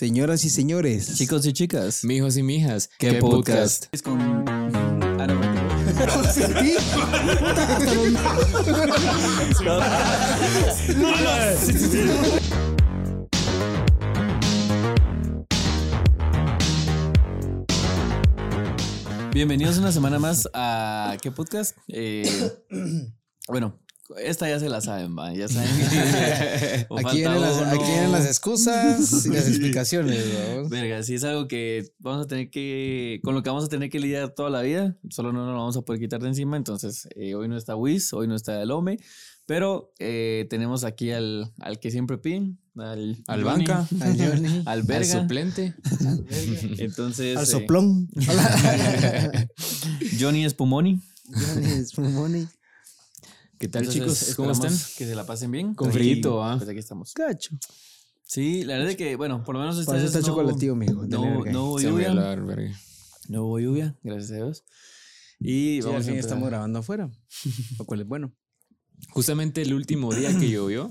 Señoras y señores. Chicos y chicas. Mijos y mijas. ¿Qué, podcast? Es con. Ah, no, Bienvenidos una semana más a ¿Qué podcast? Eh, bueno, esta ya se la saben, va. Ya saben. Aquí vienen, las, uno. aquí vienen las excusas y las explicaciones. ¿no? Verga, sí es algo que vamos a tener que, con lo que vamos a tener que lidiar toda la vida, solo no nos lo vamos a poder quitar de encima, entonces eh, hoy no está Wiz, hoy no está el Ome, pero eh, tenemos aquí al, al que siempre piden, al, Al banca. Al Johnny. al Al verga, suplente. entonces Al eh, soplón. Johnny Espumoni. Johnny Espumoni. ¿Qué tal, Entonces, chicos? ¿Cómo están? Que se la pasen bien. Con frito, ¿ah? Pues aquí estamos. Cacho. Sí, la verdad es que, bueno, por lo menos esta Para eso vez está no, chocolativo, mijo. No, verga. no hubo lluvia. No hubo lluvia, gracias a Dios. Y Sí, vamos al a estamos grabando afuera. Lo cual es bueno. Justamente el último día que llovió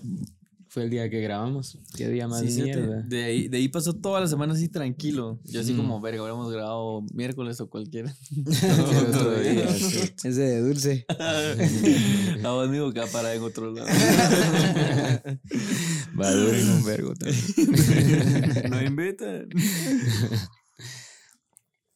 fue el día que grabamos. Qué día más Sí, mierda. de, ahí, de ahí pasó toda la semana así tranquilo. Yo así Mm. como, verga, hubiéramos grabado miércoles o cualquiera. Día. Ese de dulce. A vos mismo que va a parar en otro lado. Va a durar en un vergo también. no invitan.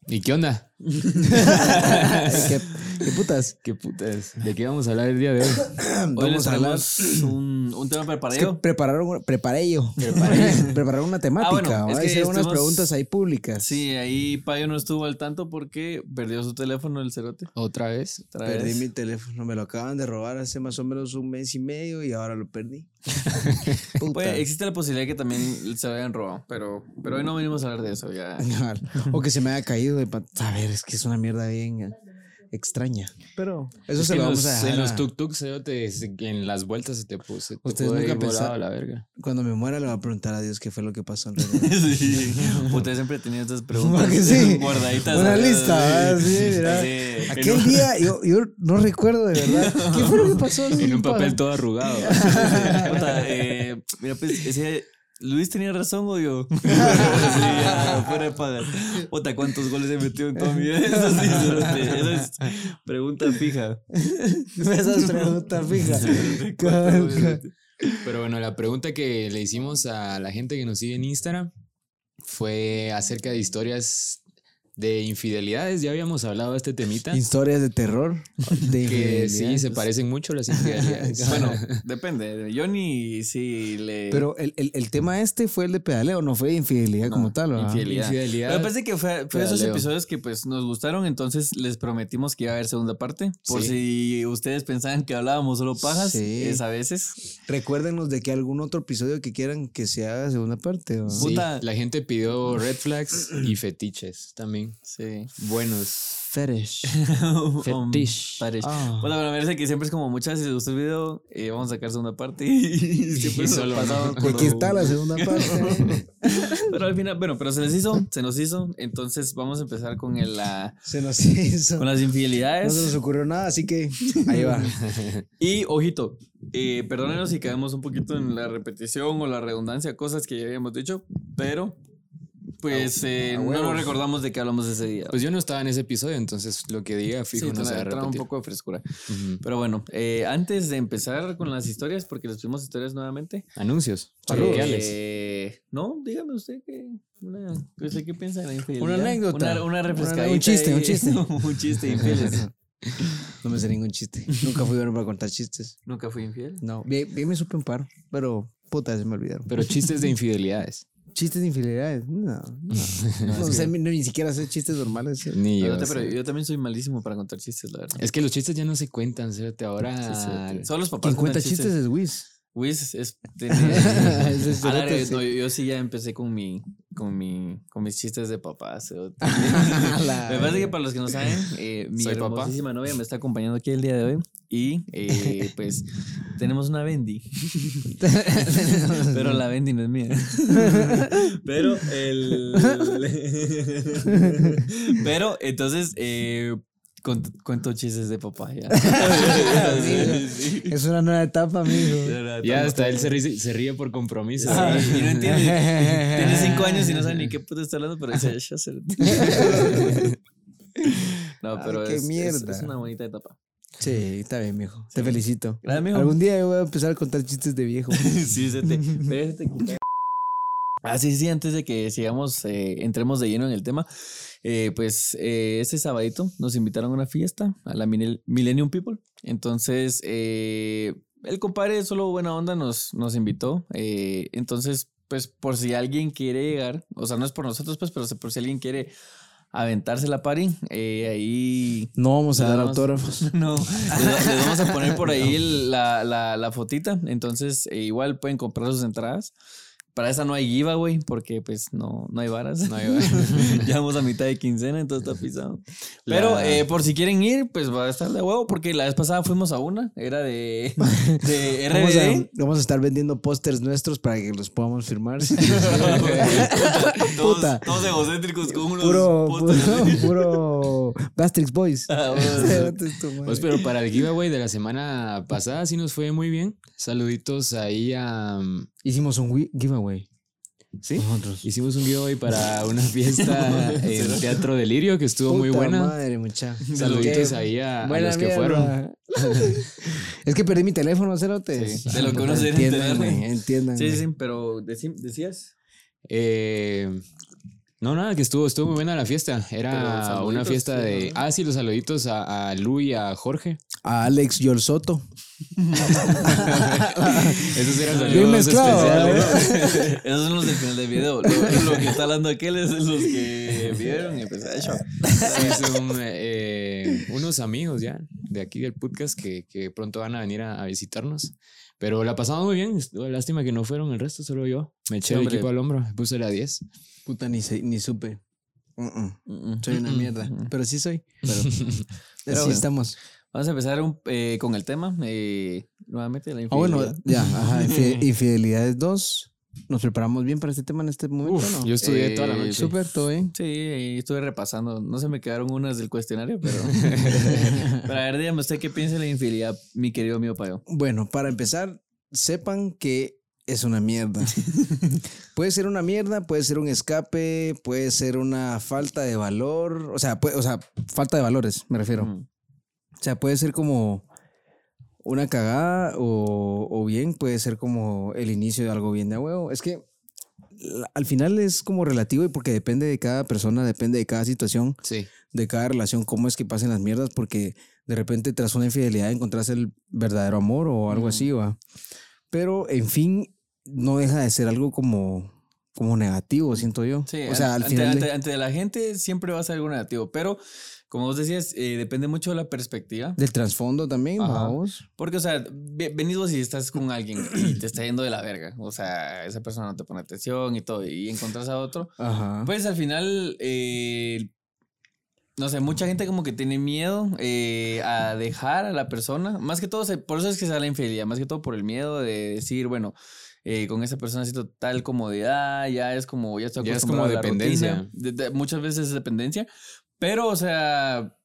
¿Y qué onda? ¿Qué, qué putas? ¿Qué putas? ¿De qué vamos a hablar el día de hoy? Hoy les Vamos a hablar. un, un tema Es que preparado. prepararon, preparé yo. Prepararon una temática. Ah, bueno, ¿va? es que Hicieron unas preguntas ahí públicas. Sí, ahí Payo no estuvo al tanto porque perdió su teléfono el cerote. ¿Otra vez? Otra Perdí vez. mi teléfono, me lo acaban de robar hace más o menos un mes y medio y ahora lo perdí. Pues, existe la posibilidad que también se lo hayan robado, pero, pero hoy no venimos a hablar de eso. Ya. o que se me haya caído de A ver, es que es una mierda bien extraña. Pero eso Es se que lo en vamos los, a dejar. en los tuk-tuks, en las vueltas se te puso. Te Ustedes nunca pensaron- a la verga. Cuando me muera le voy a preguntar a Dios qué fue lo que pasó en realidad. Sí. Usted siempre tenía estas preguntas sí, guardaditas. una lista, ah, sí, mira. Sí, Aquel un- día yo, yo no recuerdo de verdad. ¿Qué fue lo que pasó? En un papel todo arrugado. Puta, eh, mira, pues ese. Luis tenía razón o yo. sí, ya, fuera de. Puta, ¿cuántos goles he metido en toda mi vida? Eso sí, esa es pregunta fija. Esa es pregunta fija. Pero bueno, la pregunta que le hicimos a la gente que nos sigue en Instagram fue acerca de historias de infidelidades. Ya habíamos hablado de este temita. Historias de terror. De Que sí, se parecen mucho las infidelidades. Bueno, depende. Johnny sí le. Pero el, el, el tema este fue el de pedaleo, no fue de infidelidad No, como tal. ¿verdad? infidelidad. Infidelidad. Pero parece que fue, fue esos episodios que pues nos gustaron, entonces les prometimos que iba a haber segunda parte. Por Sí. si ustedes pensaban que hablábamos solo pajas, Sí. es a veces. Recuérdenos de que algún otro episodio que quieran que se haga segunda parte. la gente pidió red flags y fetiches también. Sí. Buenos. Fetish. Fetish. Fetish. Ah. Bueno, pero parece que siempre es como muchas, si les gustó el video, eh, vamos a sacar segunda parte y siempre nos solo pasamos por aquí está la segunda parte. Pero al final, bueno, pero se les hizo, se nos hizo, entonces vamos a empezar con el, la, se nos hizo. con las No infidelidades. se nos ocurrió nada, así que ahí va. Y ojito, eh, perdónenos si caemos un poquito en la repetición o la redundancia, cosas que ya habíamos dicho, pero pues eh, no nos recordamos de qué hablamos ese día. Pues yo no estaba en ese episodio, entonces lo que diga sí, fijo no se va a un poco de frescura. Pero bueno, eh, antes de empezar con las historias, porque les pedimos historias nuevamente. Anuncios. Saludos. parroquiales. eh, no, dígame usted que una, qué piensa de la infidelidad. Una anécdota. Una, una Una- refrescadita. un chiste, un chiste. un chiste infieles. No me sé ningún chiste. Nunca fui bueno para contar chistes. Nunca fui infiel. No, bien, bien me supe un par, pero puta, se me olvidaron. Pero chistes de infidelidades. Chistes de infidelidades, no, no. No, sé, ni, ni siquiera hacer chistes normales. ¿sí? Ni yo. Pero sé. yo también soy malísimo para contar chistes, la verdad. Es que los chistes ya no se cuentan, fíjate. Ahora. Sí, sí, Solo los papás Quien cuenta chistes es Wiz. Wiz es. Ese es A la cerote, vez, sí. no, yo, yo sí ya empecé con mi, con mi, con mis chistes de papá. cerote. La- Me parece que para los que no saben, eh, mi Soy papá. hermosísima novia me está acompañando aquí el día de hoy y eh, pues tenemos una Bendy. Pero la Bendy no es mía. Pero el. Pero entonces, eh, cuento chistes de papaya. Es una nueva etapa, amigo. Ya hasta él se ríe, se ríe por compromiso. Sí, y no entiende. Tiene cinco años y no sabe ni qué puto está hablando, pero dice, "Ya sé". No, pero Ay, qué es, es- mierda. es una bonita etapa. Sí, está bien, mijo. Te felicito. Gracias, mijo. Algún día yo voy a empezar a contar chistes de viejo. sí, se te, pero se te quita. Ah, sí, antes de que sigamos, eh, entremos de lleno en el tema, eh, pues eh, este sabadito nos invitaron a una fiesta, a la Millenn- Millennium People. Entonces, eh, el compadre, solo buena onda, nos, nos invitó. entonces, pues por si alguien quiere llegar, o sea, no es por nosotros, pues, pero por si alguien quiere aventarse la party, eh, ahí No vamos a dar vamos- autógrafos. no, les, les vamos a poner por ahí el- la, la, la fotita. Entonces, eh, igual pueden comprar sus entradas. Para esa no hay giveaway porque pues no, no hay varas. No hay varas. ya vamos a mitad de quincena, entonces está pisado. Pero La- eh, por si quieren ir, pues va a estar de huevo porque la vez pasada fuimos a una. Era de, de Vamos a, RBD. vamos a estar vendiendo pósters nuestros para que los podamos firmar. todos, Puta. todos egocéntricos con unos puro, pósters puro, puro Bastrix Boys. Ah, bueno. Pues pero para el giveaway de la semana pasada sí nos fue muy bien. Saluditos ahí a... Hicimos un giveaway. Sí. Nosotros. Hicimos un giveaway para una fiesta en Teatro Delirio que estuvo muy buena. Madre, mucha. Saluditos Qué ahí a, a los que mierda. fueron. es que perdí mi teléfono, cerotes. Sí, de lo que uno se Entiendan. Sí, sí, pero decías. Eh, no, nada, que estuvo, estuvo muy buena la fiesta. Era una fiesta de... Ah, sí, los saluditos a, a Lu y a Jorge. A Alex Yol Soto. Esos eran Bien saludos mezclado, especiales. Esos son los del final del video. Lo, lo que está hablando aquel es los que vieron y pues eso. Sí, son eh, unos amigos ya de aquí del podcast que, que pronto van a venir a, a visitarnos. Pero la pasamos muy bien. Lástima que no fueron el resto, solo yo. Me eché Sí, el equipo al hombro, me puse la 10. Puta, ni, sé- ni supe. Mm-mm. Mm, Soy una mierda. Pero sí soy. Pero, Pero así bueno. estamos. Vamos a empezar un- eh, con el tema. eh, nuevamente la Ah, bueno, infidelidad. ya. Ajá. infi- Infidelidades 2. ¿Nos preparamos bien para este tema en este momento? Uf, no? yo estudié toda la Eh, noche. Súper, todo bien. Sí, estuve repasando. No se me quedaron unas del cuestionario, pero. pero a ver, dígame usted qué piensa de la infidelidad, mi querido mío Payo. Bueno, para empezar, sepan que es una mierda. puede ser una mierda, puede ser un escape, puede ser una falta de valor. O sea, puede- o sea, falta de valores, me refiero. Mm. O sea, puede ser como una cagada o, o bien puede ser como el inicio de algo bien de huevo. Es que al final es como relativo y porque depende de cada persona, depende de cada situación, Sí. de cada relación, cómo es que pasen las mierdas, porque de repente tras una infidelidad encontrás el verdadero amor o algo así, va. Pero en fin, no deja de ser algo como, como negativo, siento yo. Sí, o sea, al ante, final... de- ante- ante la gente siempre va a ser algo negativo, pero como vos decías, eh, depende mucho de la perspectiva. Del trasfondo también, Ajá. vamos. Porque, o sea, ve- venís vos y estás con alguien y te está yendo de la verga. O sea, esa persona no te pone atención y todo, y encontrás a otro. Ajá. Pues al final, eh, no sé, mucha gente como que tiene miedo eh, a dejar a la persona. Más que todo, por eso es que da la infidelidad, más que todo por el miedo de decir, bueno, eh, con esa persona siento tal comodidad, ya es como, ya estoy Ya es como a la dependencia. De- de- muchas veces es dependencia, pero, o sea,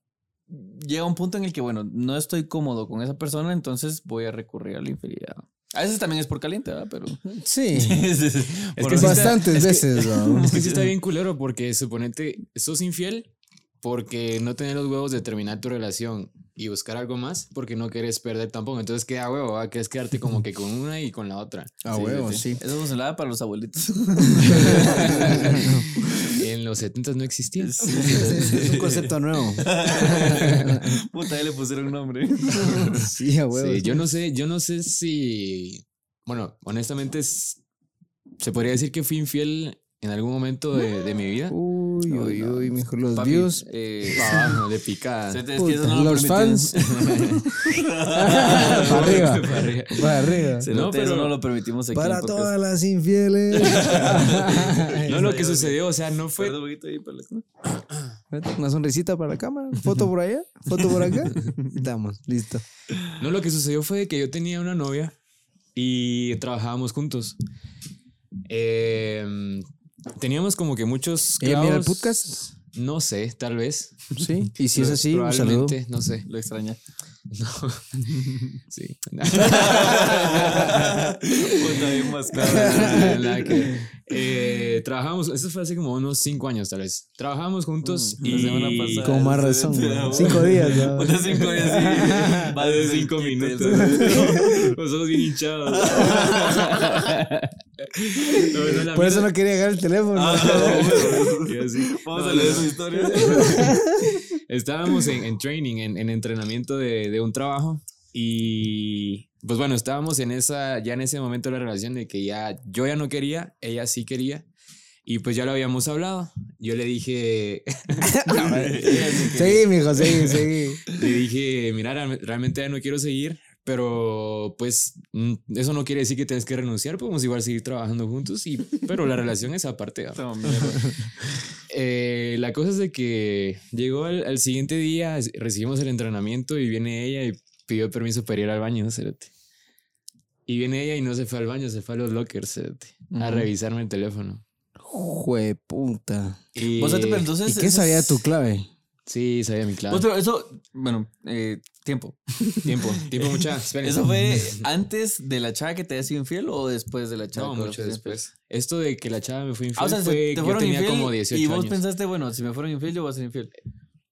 llega un punto en el que, bueno, no estoy cómodo con esa persona, entonces voy a recurrir a la infidelidad. A veces también es por caliente, ¿verdad? Pero... Sí. es que sí está- Bastantes es que- veces, ¿no? Es que sí está bien culero porque suponete, sos infiel porque no tenés los huevos de terminar tu relación y buscar algo más porque no querés perder tampoco. Entonces queda huevo, ¿va? querés quedarte como que con una y con la otra. A huevo, sí. Eso funcionaba para los abuelitos. En los 70 no existía. es un concepto nuevo. Puta, ya le pusieron nombre. Sí, a huevo. Sí, yo no sé, yo no sé si, bueno, honestamente es- se podría decir que fui infiel en algún momento de, de mi vida. Uy, uy, No, no. uy, mijo, los Papi, views. eh, Pa' abajo, de picada. Puta, los fans. para arriba. Para arriba. Para arriba. Se No, pero- no lo permitimos aquí. Para todas las infieles. No, lo que sucedió, o sea, no fue para Una sonrisita para la cámara. Foto por allá. Foto por acá. Estamos, listo. No, lo que sucedió fue que yo tenía una novia y trabajábamos juntos. Eh, teníamos como que muchos ¿Ella mira el podcast? No sé, tal vez. Sí. Y si es así, un saludo. Probablemente, no sé. Lo extraña. No. Sí. Puta, bien más que- eh, trabajamos, eso fue hace como unos cinco años tal vez. Trabajamos juntos Mm, y la semana pasada. Con más razón. Sí, Cinco días, ¿no? Unos cinco días, sí. Más de cinco minutos. ojos bien hinchados. No, no, Por eso no quería agarrar el teléfono. Ah, no. Vamos No, a leer no, su historia. Estábamos en, en training, en, en entrenamiento de, de un trabajo y pues bueno, estábamos en esa, ya en ese momento de la relación de que ya yo ya no quería, ella sí quería y pues ya lo habíamos hablado. Yo le dije, Seguí, mijo, seguí, seguí. le dije, mira, realme- realmente ya no quiero seguir, pero pues mm, eso no quiere decir que tienes que renunciar, podemos igual seguir trabajando juntos, y, pero la relación es aparte. No. Eh, la cosa es de que llegó al, al siguiente día, recibimos el entrenamiento y viene ella y pidió permiso para ir al baño, cerote. Y viene ella y no se fue al baño, se fue a los lockers, a revisarme el teléfono. Jue puta. Y, Vos, pero entonces. ¿Y qué sabía tu clave? Sí, sabía mi clave. Pero eso, bueno, eh, tiempo. Tiempo, tiempo mucha. esperen. ¿Eso fue antes de la chava que te haya sido infiel o después de la chava? No, mucho después. Esto de que la chava me fue infiel Ah, o sea, se- fue te que yo tenía infiel como 18 y vos años. pensaste, bueno, si me fueron infiel, yo voy a ser infiel.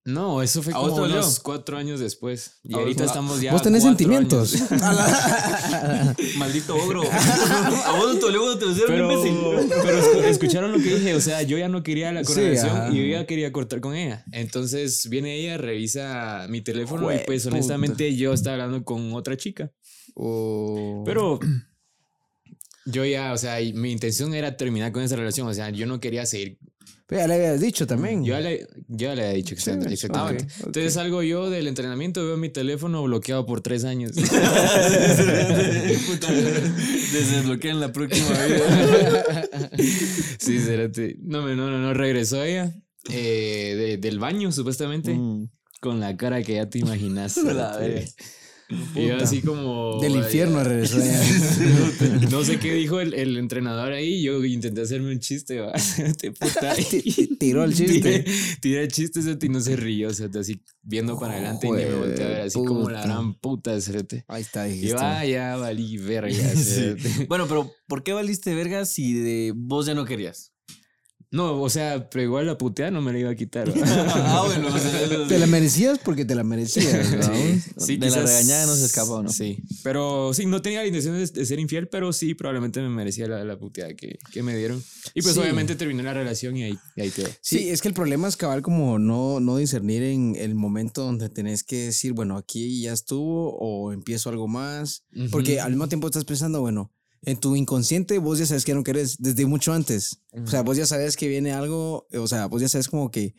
No, eso fue ¿A vos como te unos cuatro años después. Y ¿A vos- ahorita estamos ya. Vos tenés sentimientos. Maldito ogro. a vos no te te lo hicieron, Pero, pero escu- escucharon lo que dije, o sea, yo ya no quería la correlación y yo ya quería cortar con ella. Entonces viene ella, revisa mi teléfono y pues puta. honestamente yo estaba hablando con otra chica. Pero yo ya, o sea, mi intención era terminar con esa relación, o sea, yo no quería seguir. Pero ya le habías dicho también. Yo ya le, yo ya le había dicho exact- Sí, exactamente. ok, ok. Entonces salgo yo del entrenamiento, veo mi teléfono bloqueado por tres años. Desbloquean la próxima vida. sí, espérate. No, no, no, no, regresó ella eh, de- del baño, supuestamente. Mm. Con la cara que ya te imaginas. Y yo así como... Del infierno regresó. No sé qué dijo el, el entrenador ahí. Yo intenté hacerme un chiste. ¿va? Te puta. Tiró el chiste. Tiré, el chiste y no se rió. cerote, así viendo para adelante y ni me volteé a ver. Así como la gran puta. cerote. Ahí está, Y dijiste. yo, ah, ya valí verga. Sí. Bueno, pero ¿por qué valiste verga si de vos ya no querías? No, o sea, pero igual la puteada no me la iba a quitar. ah, bueno, o sea, Te la merecías porque te la merecías, ¿no? Sí, de la regañada no se escapa, ¿o no? Sí, pero sí, no tenía la intención de, ser infiel, pero sí, probablemente me merecía la, la puteada que, que me dieron. Y pues Sí. obviamente terminé la relación y ahí, y ahí quedó. Sí, es que el problema es cabal como no, no discernir en el momento donde tenés que decir, bueno, aquí ya estuvo o empiezo algo más. Porque al mismo tiempo estás pensando, bueno, en tu inconsciente vos ya sabes que no querés desde mucho antes. O sea, vos ya sabes que viene algo, o sea, vos ya sabes como que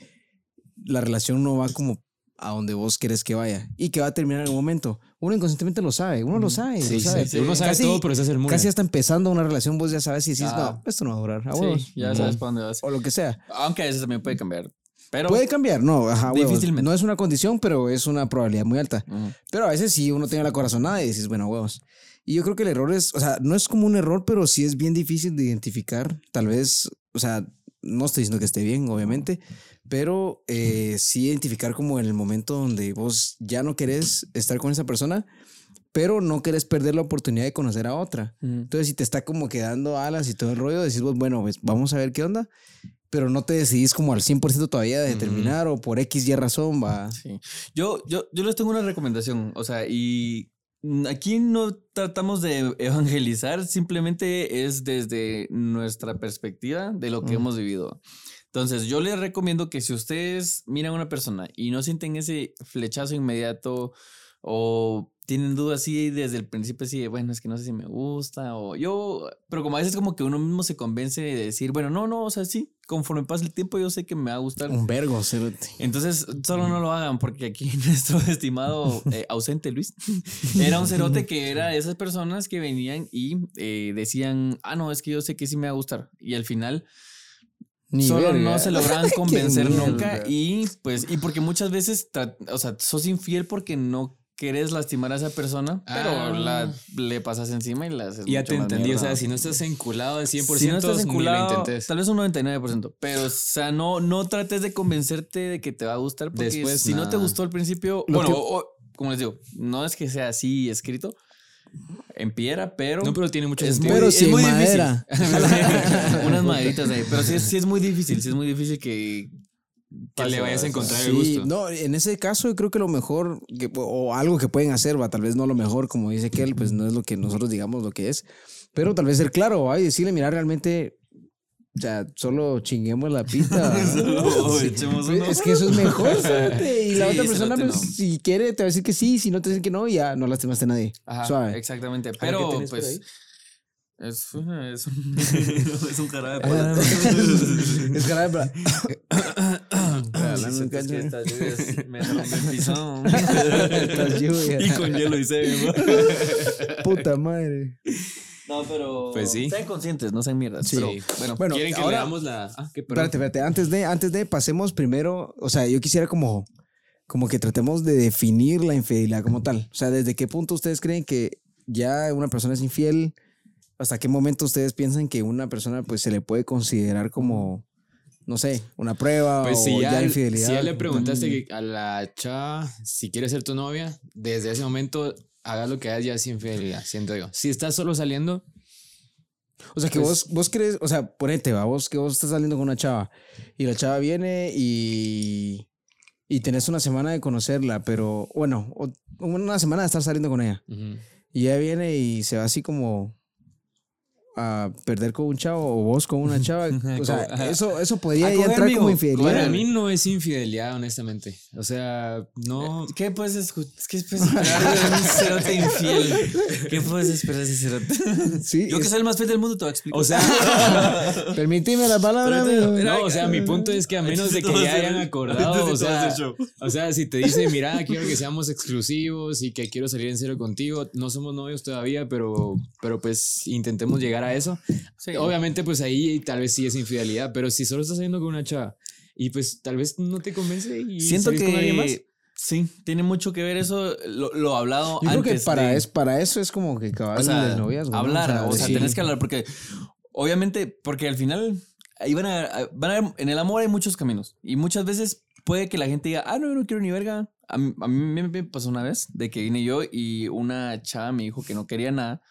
la relación no va como a donde vos querés que vaya y que va a terminar en un momento. Uno inconscientemente lo sabe, uno lo sabe. Sí, lo sí, sabe. sí. Uno sabe Casi- todo, pero el mula. Casi hasta empezando una relación vos ya sabes y decís, Ah. no, esto no va a durar, a Sí, huevos. ya No. sabes para dónde vas. O lo que sea. Aunque a veces también puede cambiar. Pero. Puede cambiar, no, ajá, huevos. Difícilmente. No es una condición, pero es una probabilidad muy alta. Pero a veces sí uno tiene la corazonada y dices, bueno, huevos. Y yo creo que el error es, o sea, no es como un error, pero sí es bien difícil de identificar. Tal vez, o sea, no estoy diciendo que esté bien, obviamente, pero eh, sí identificar como en el momento donde vos ya no querés estar con esa persona, pero no querés perder la oportunidad de conocer a otra. Entonces, si te está como quedando alas y todo el rollo, decís vos, bueno, pues vamos a ver qué onda, pero no te decidís como al 100% todavía de terminar o por X y razón, va. Sí. Yo, yo, yo les tengo una recomendación. O sea, y aquí no tratamos de evangelizar, simplemente es desde nuestra perspectiva de lo que hemos vivido. Entonces, yo les recomiendo que si ustedes miran a una persona y no sienten ese flechazo inmediato o tienen dudas así desde el principio, así de, bueno, es que no sé si me gusta o yo, pero como a veces como que uno mismo se convence de decir, bueno, no, no, o sea, sí, conforme pasa el tiempo yo sé que me va a gustar. Un vergo, cerote. Entonces, solo no lo hagan, porque aquí nuestro estimado eh, ausente Luis era un cerote que era de esas personas que venían y eh, decían, ah, no, es que yo sé que sí me va a gustar. Y al final Ni solo verga. no se logran Qué convencer nunca. Y pues, y porque muchas veces, o sea, sos infiel porque no querés lastimar a esa persona, pero Ah. la, le pasas encima y la haces Ya mucho te más entendí, o sea, si no estás enculado al 100%, si no estás ni lo enculado, intentes. tal vez un 99%, pero o sea, no, no trates de convencerte de que te va a gustar porque Después, si no te gustó al principio, Lo bueno, que- o- o, como les digo, no es que sea así escrito en piedra, pero No, pero tiene mucho es sentido. Pero es si en muy madera. difícil. Unas maderitas ahí, pero sí es, sí es muy difícil, sí es muy difícil que que le vayas a encontrar el Sí, gusto. no, en ese caso yo creo que lo mejor, que- o algo que pueden hacer, va, tal vez no lo mejor, como dice Kel, pues no es lo que nosotros digamos lo que es, pero tal vez ser claro, va, y decirle, mira, realmente, o sea, solo chinguemos la pista. ¿va? Solo Sí. echemos Pues. Es que eso es mejor, y la Sí, otra persona, pues, no. si quiere, te va a decir que sí, si no te dicen que no, ya no lastimaste a nadie. Ajá, Suave. exactamente. ¿qué Pero pues ahí? Es, es, un, es un jarabe de Ah, palo. es jarabe para- que cacho. estas lluvias me rompen el. Estas lluvias. y con hielo y se Puta madre. No, pero Pues sí. sean conscientes, no sean mierdas. Sí. Pero bueno, Bueno, ¿Quieren que ahora- leamos la...? Ah, qué. Espérate, espérate. Antes de, antes de, pasemos primero. O sea, yo quisiera como, como que tratemos de definir la infidelidad como tal. O sea, ¿desde qué punto ustedes creen que ya una persona es infiel? ¿Hasta qué momento ustedes piensan que una persona pues se le puede considerar como, no sé, una prueba Pues o si ya, ya, infidelidad? si ya le preguntaste a la chava si quiere ser tu novia, desde ese momento hagas lo que hagas ya es infidelidad, siento yo. Si estás solo saliendo, O sea, que pues- vos, vos crees, o sea, ponete, va, vos que vos estás saliendo con una chava y la chava viene y, y tenés una semana de conocerla, pero bueno, una semana de estar saliendo con ella. ujú, Y ella viene y se va así como a perder con un chavo o vos con una chava. O sea, Ajá. eso, eso podría A ya coger, entrar como infidelidad. para mí no es infidelidad, honestamente. O sea, no... ¿qué puedes escuchar? ¿Qué puedes esperar de un cerote infiel? ¿Qué puedes esperar de ese cerote? Sí, Yo que soy el más fiel del mundo te voy a explicar. O sea, Permíteme la palabra, Pero no, o sea, mi punto es que a menos de que ya hayan acordado, o sea, o sea, si te dice, mira, quiero que seamos exclusivos y que quiero salir en serio contigo, no somos novios todavía, pero, pero pues intentemos llegar a eso. Sí. Obviamente, pues ahí tal vez sí es infidelidad, pero si solo estás saliendo con una chava y pues tal vez no te convence y Siento salís con alguien más. que sí, tiene mucho que ver eso, lo, lo hablado Yo creo que para, de- es, para eso es como que cabal o sea, del noviazgo. ¿no? hablar, o sea, sí. tenés que hablar porque obviamente, porque al final ahí van a, van a- en el amor hay muchos caminos y muchas veces puede que la gente diga, ah, no, yo no quiero ni verga. A mí, a mí me me pasó una vez de que vine yo y una chava me dijo que no quería nada,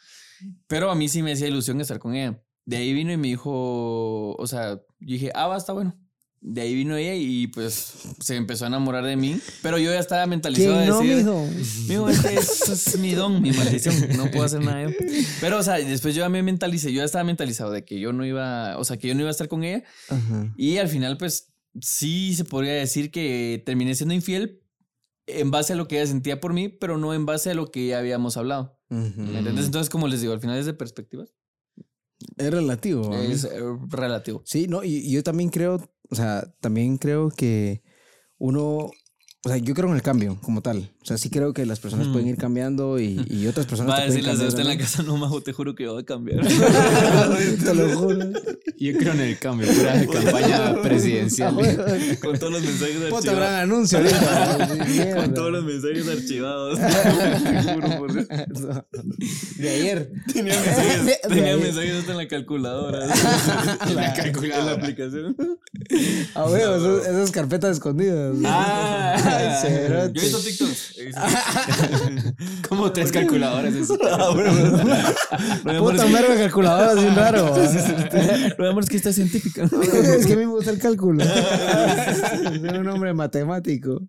pero a mí sí me hacía ilusión estar con ella. De ahí vino y me dijo, o sea, yo dije, ah, va, está bueno. De ahí vino ella y pues se empezó a enamorar de mí, pero yo ya estaba mentalizado ¿Quién de no, decir, mijo? Mijo, este es, es mi don, mi maldición. No puedo hacer nada. Pero, o sea, después yo ya me mentalicé. Yo ya estaba mentalizado de que yo no iba, o sea, que yo no iba a estar con ella. Ajá. Y al final, pues, sí se podría decir que terminé siendo infiel en base a lo que ella sentía por mí, pero no en base a lo que ya habíamos hablado. Ujú. ¿Me entiendes? Entonces, como les digo, al final es de perspectivas. Es relativo. Es eh, relativo. Sí, no, y yo también creo, o sea, también creo que uno, o sea, yo creo en el cambio como tal. O sea, sí creo que las personas Mm. pueden ir cambiando y, y otras personas Va a te pueden decirles, cambiar usted en la casa no, majo, te juro que voy a cambiar. Te lo juro. Yo creo en el cambio, pura campaña presidencial. Con todos los mensajes Puta archivados. gran anuncio. Con todos los mensajes archivados. Te juro por. De ayer. Tenía mensajes, De tenía mensajes hasta en la calculadora. En la calculadora. En la aplicación. Ah, bueno, esas, esas carpetas escondidas. Ah. Yo he visto TikToks. Como tres calculadoras. Ah, bueno, Puta merda de calculadora, bien raro. lo amor es que está científica. es que a mí me gusta el cálculo. Soy un hombre matemático.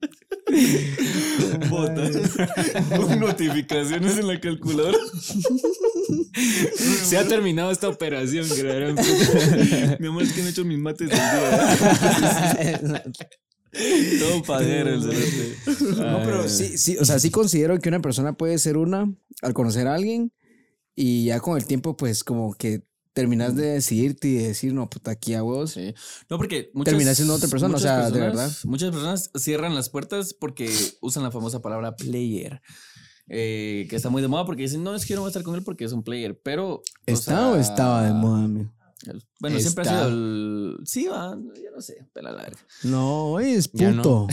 Bota. Notificaciones en la calculadora. Se ha terminado esta operación, creo. Mi amor es que no he hecho mis mates del día. Todo padero el cerote. No, pero sí, sí, o sea, sí considero que una persona puede ser una al conocer a alguien y ya con el tiempo, pues como que terminas de decidirte y de decir, no, puta, aquí a vos. Sí. No, porque muchas, Terminas siendo otra persona, o sea, de verdad. Muchas personas cierran las puertas porque usan la famosa palabra player. eh, que está muy de moda porque dicen, no, es que yo no voy a estar con él porque es un player. Pero. ¿Está o sea, estaba de moda, amigo? Bueno, siempre ha sido el. Sí, va, yo no sé, pela la verga. No, es puto.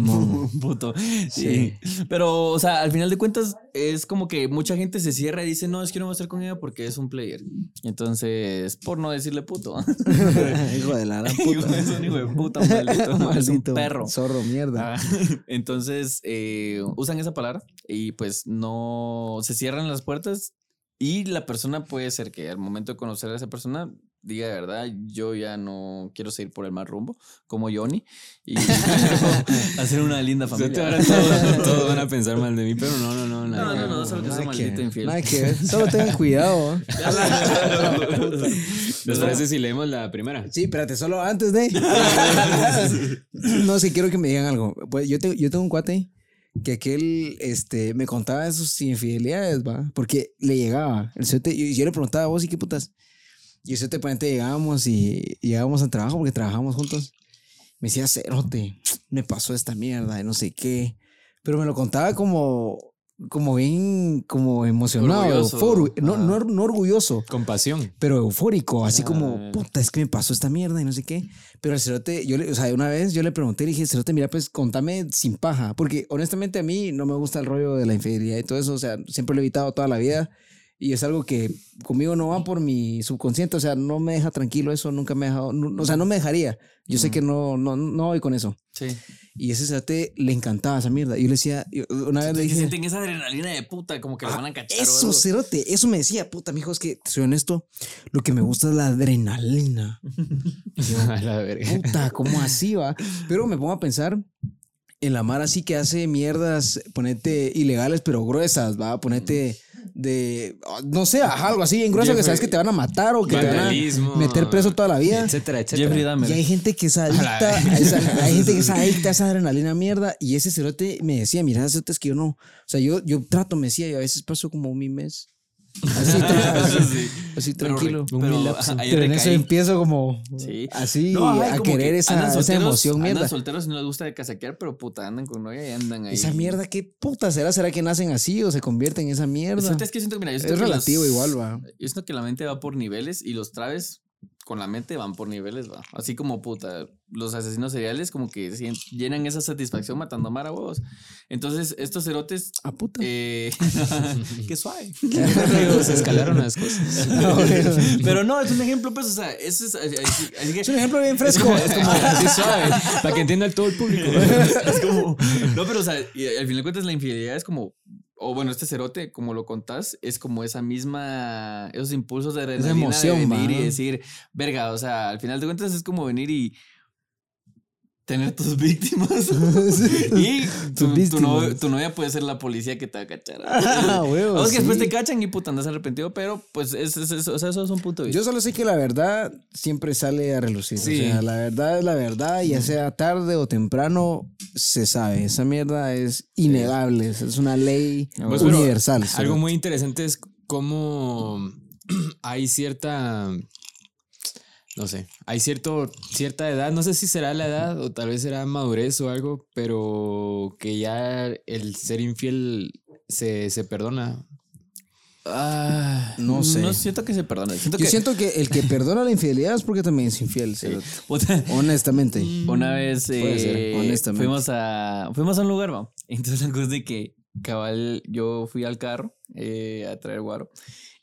No. Puto. Sí. Pero, o sea, al final de cuentas, es como que mucha gente se cierra y dice, no, es que no voy a estar con ella porque es un player. Entonces, por no decirle puto. Hijo de la gran puta. es un hijo de puta, maldito. es un Maldito perro. Zorro, mierda. Ah, Entonces, eh, usan esa palabra y pues no se cierran las puertas y la persona puede ser que al momento de conocer a esa persona diga de verdad, yo ya no quiero seguir por el mal rumbo, como Johnny, y hacer una linda O sea, te familia. van a- todos, todos van a pensar mal de mí, pero no, no, no. No, nada. no, no, solo que soy maldito infiel. Nada que ver. Solo tengan cuidado. ¿Les parece si leemos la primera? Sí, espérate, solo antes de. no sé, quiero que me digan algo. Pues yo, te- yo tengo un cuate que aquel este, me contaba de sus infidelidades, ¿va? Porque le llegaba. El yo le preguntaba a vos y qué putas. Y ese te ponente llegábamos y llegábamos al trabajo porque trabajamos juntos. Me decía, cerote, me pasó esta mierda y no sé qué. Pero me lo contaba como, como bien, como emocionado. Orgulloso. No, no, no orgulloso Compasión. pero eufórico, así Ah. como, puta, es que me pasó esta mierda y no sé qué. Pero el cerote, yo le, o sea, una vez yo le pregunté, le dije, cerote, mira, pues contame sin paja, porque honestamente a mí no me gusta el rollo de la infidelidad y todo eso, o sea, siempre lo he evitado toda la vida y es algo que conmigo no va por mi subconsciente, o sea, no me deja tranquilo eso, nunca me ha dejado, no- o sea, no me dejaría. Yo sé que no, no, no voy con eso. Sí. Y ese cerote le encantaba esa mierda. Yo le decía, una vez le dije, sienten esa adrenalina de puta, como que lo van a cachar. eso, cerote, eso me decía, puta, mijo, es que, soy honesto, lo que me gusta es la adrenalina. Yo, la verga. puta, ¿cómo así va? Pero me pongo a pensar en la mar así que hace mierdas, ponete ilegales pero gruesas, va, ponete de, no sé, ajá, algo así bien grueso que Jeffrey- sabes que te van a matar o que te van a meter preso toda la vida. Etcétera, etcétera. Jeffrey Y hay gente que es adicta, a esa, hay gente que es adicta a esa adrenalina mierda. Y ese cerote me decía, mira, cerote es que yo no. O sea, yo, yo trato, me decía, y a veces paso como un mes. Así, tra- así, Sí. así Pero tranquilo. pero, en eso empiezo como Sí. así No, a como querer que esa, andan esa solteros- emoción mierda. Andan solteros y no les gusta de casaquear, pero puta, andan con novia y andan ahí. Esa mierda, ¿qué puta será? ¿Será que nacen así o se convierten en esa mierda? Es que siento, mira, yo Es siento que relativo igual, va. Yo siento que la mente va por niveles y los traves con la mente van por niveles, va. Así como puta, los asesinos seriales como que llenan esa satisfacción matando a mara huevos. Entonces, estos cerotes, A puta. eh, qué suave. Se escalaron las cosas. Pero no, es un ejemplo, pues, o sea, eso es, así- así- así que- Es un ejemplo bien fresco. Es como así suave, para que entienda todo el público. es como. No, pero o sea, y al final de cuentas la infidelidad es como. O bueno, este cerote, como lo contás, es como esa misma. Esos impulsos de adrenalina emoción, de venir y decir, verga, o sea, al final de cuentas es como venir y. Tener tus víctimas. y tu, novia, tu novia puede ser la policía que te va a cachar. Ah, huevo, O es que después te cachan y puta andas arrepentido, pero pues es, es- es- o sea, eso es un punto de vista. Yo solo sé que la verdad siempre sale a relucir. Sí. O sea, la verdad es la verdad, ya sea tarde o temprano, se sabe. Esa mierda es innegable. Es una ley Pues, pero universal. Algo muy interesante es cómo hay cierta. No sé, hay cierto, cierta edad, no sé si será la edad o tal vez será madurez o algo, pero que ya el ser infiel se, se perdona. Ah, No sé. No siento que se perdone. Siento Yo que. siento que el que perdona la infidelidad es porque también es infiel. Honestamente. Una vez Puede ser, eh, honestamente. fuimos a fuimos a un lugar, ¿va? Entonces la cosa es de que cabal yo fui al carro eh, a traer guaro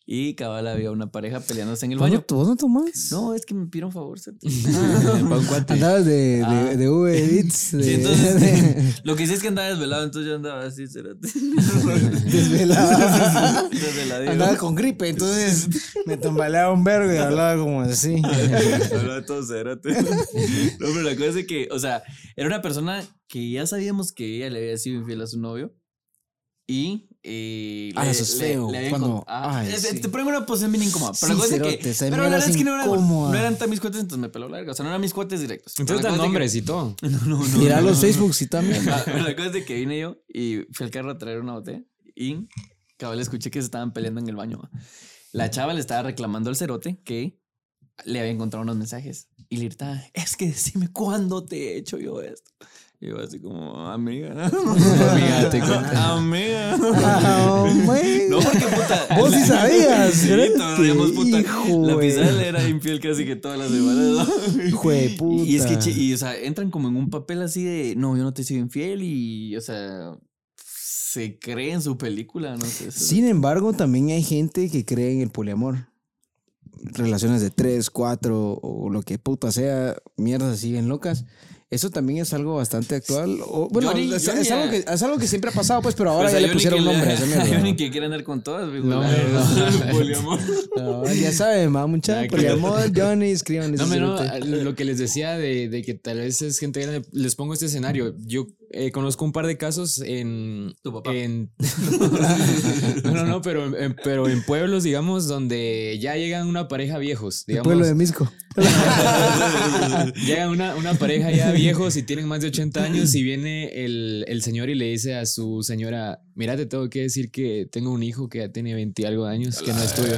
y cabal había una pareja peleándose en el ¿Vos baño. vos no tomás? No, es que me pidieron favor. cuate. Andabas de, de, Ah. de Uber Eats. De, Sí, entonces lo que sí es que andaba desvelado, entonces yo andaba así, cerote. desvelada. Desveladillo. Andaba con gripe, entonces me tambaleaba un vergo y hablaba como así. Hablaba todo cerote. No, pero la cosa es que, o sea, era una persona que ya sabíamos que ella le había sido infiel a su novio. Y. Eh, Ah, le- eso es le- feo, le había cuando- ah, ay, es- sí. Te pongo en una posición bien incómoda. Pero Sí, la que. Pero la verdad es que no eran, incómoda. no eran tan mis cuates, entonces me peló larga. O sea, no eran mis cuates directos. Pero Entonces la dan cosa es de que- nombres y todo. No, no, no. Mira no, los no. Facebooks y también. Pero la cosa es de que vine yo y fui al carro a traer una botella y cabal escuché que se estaban peleando en el baño. La chava le estaba reclamando al cerote que le había encontrado unos mensajes y le gritaba, es que decime cuándo te he hecho yo esto. Y yo así como, amiga. Amiga, te. Amiga. No, porque puta. Vos sí sabías, Sí, sabíamos, puta. Hijo, la. Pizarra era infiel casi que todas las semanas. ¿no? Hijo de puta. Y es que, y, o sea, entran como en un papel así de, no, yo no te soy infiel y, o sea, se cree en su película, no sé. eso- Sin embargo, también hay gente que cree en el poliamor. Relaciones de tres, cuatro o lo que puta sea, mierdas así bien locas. Eso también es algo bastante actual. O, bueno, es, algo ya- que, es algo que siempre ha pasado, pues, pero ahora Pues ya hay le pusieron nombre. Hay uno que quiere andar con todas, No, no. poliamor. No, ya saben, ma, mucha poliamor, Johnny, escriban No, no, lo que les decía de, de que tal vez es gente grande, les pongo este escenario. Yo eh, conozco un par de casos en. Tu papá. en no, no, no, pero, en- pero en pueblos, digamos, donde ya llegan una pareja viejos. El Digamos, pueblo de Misco. Llegan una, una pareja ya viejos y tienen más de 80 años y viene el, el señor y le dice a su señora, mira, te tengo que decir que tengo un hijo que ya tiene 20 y algo de años, que no es tuyo.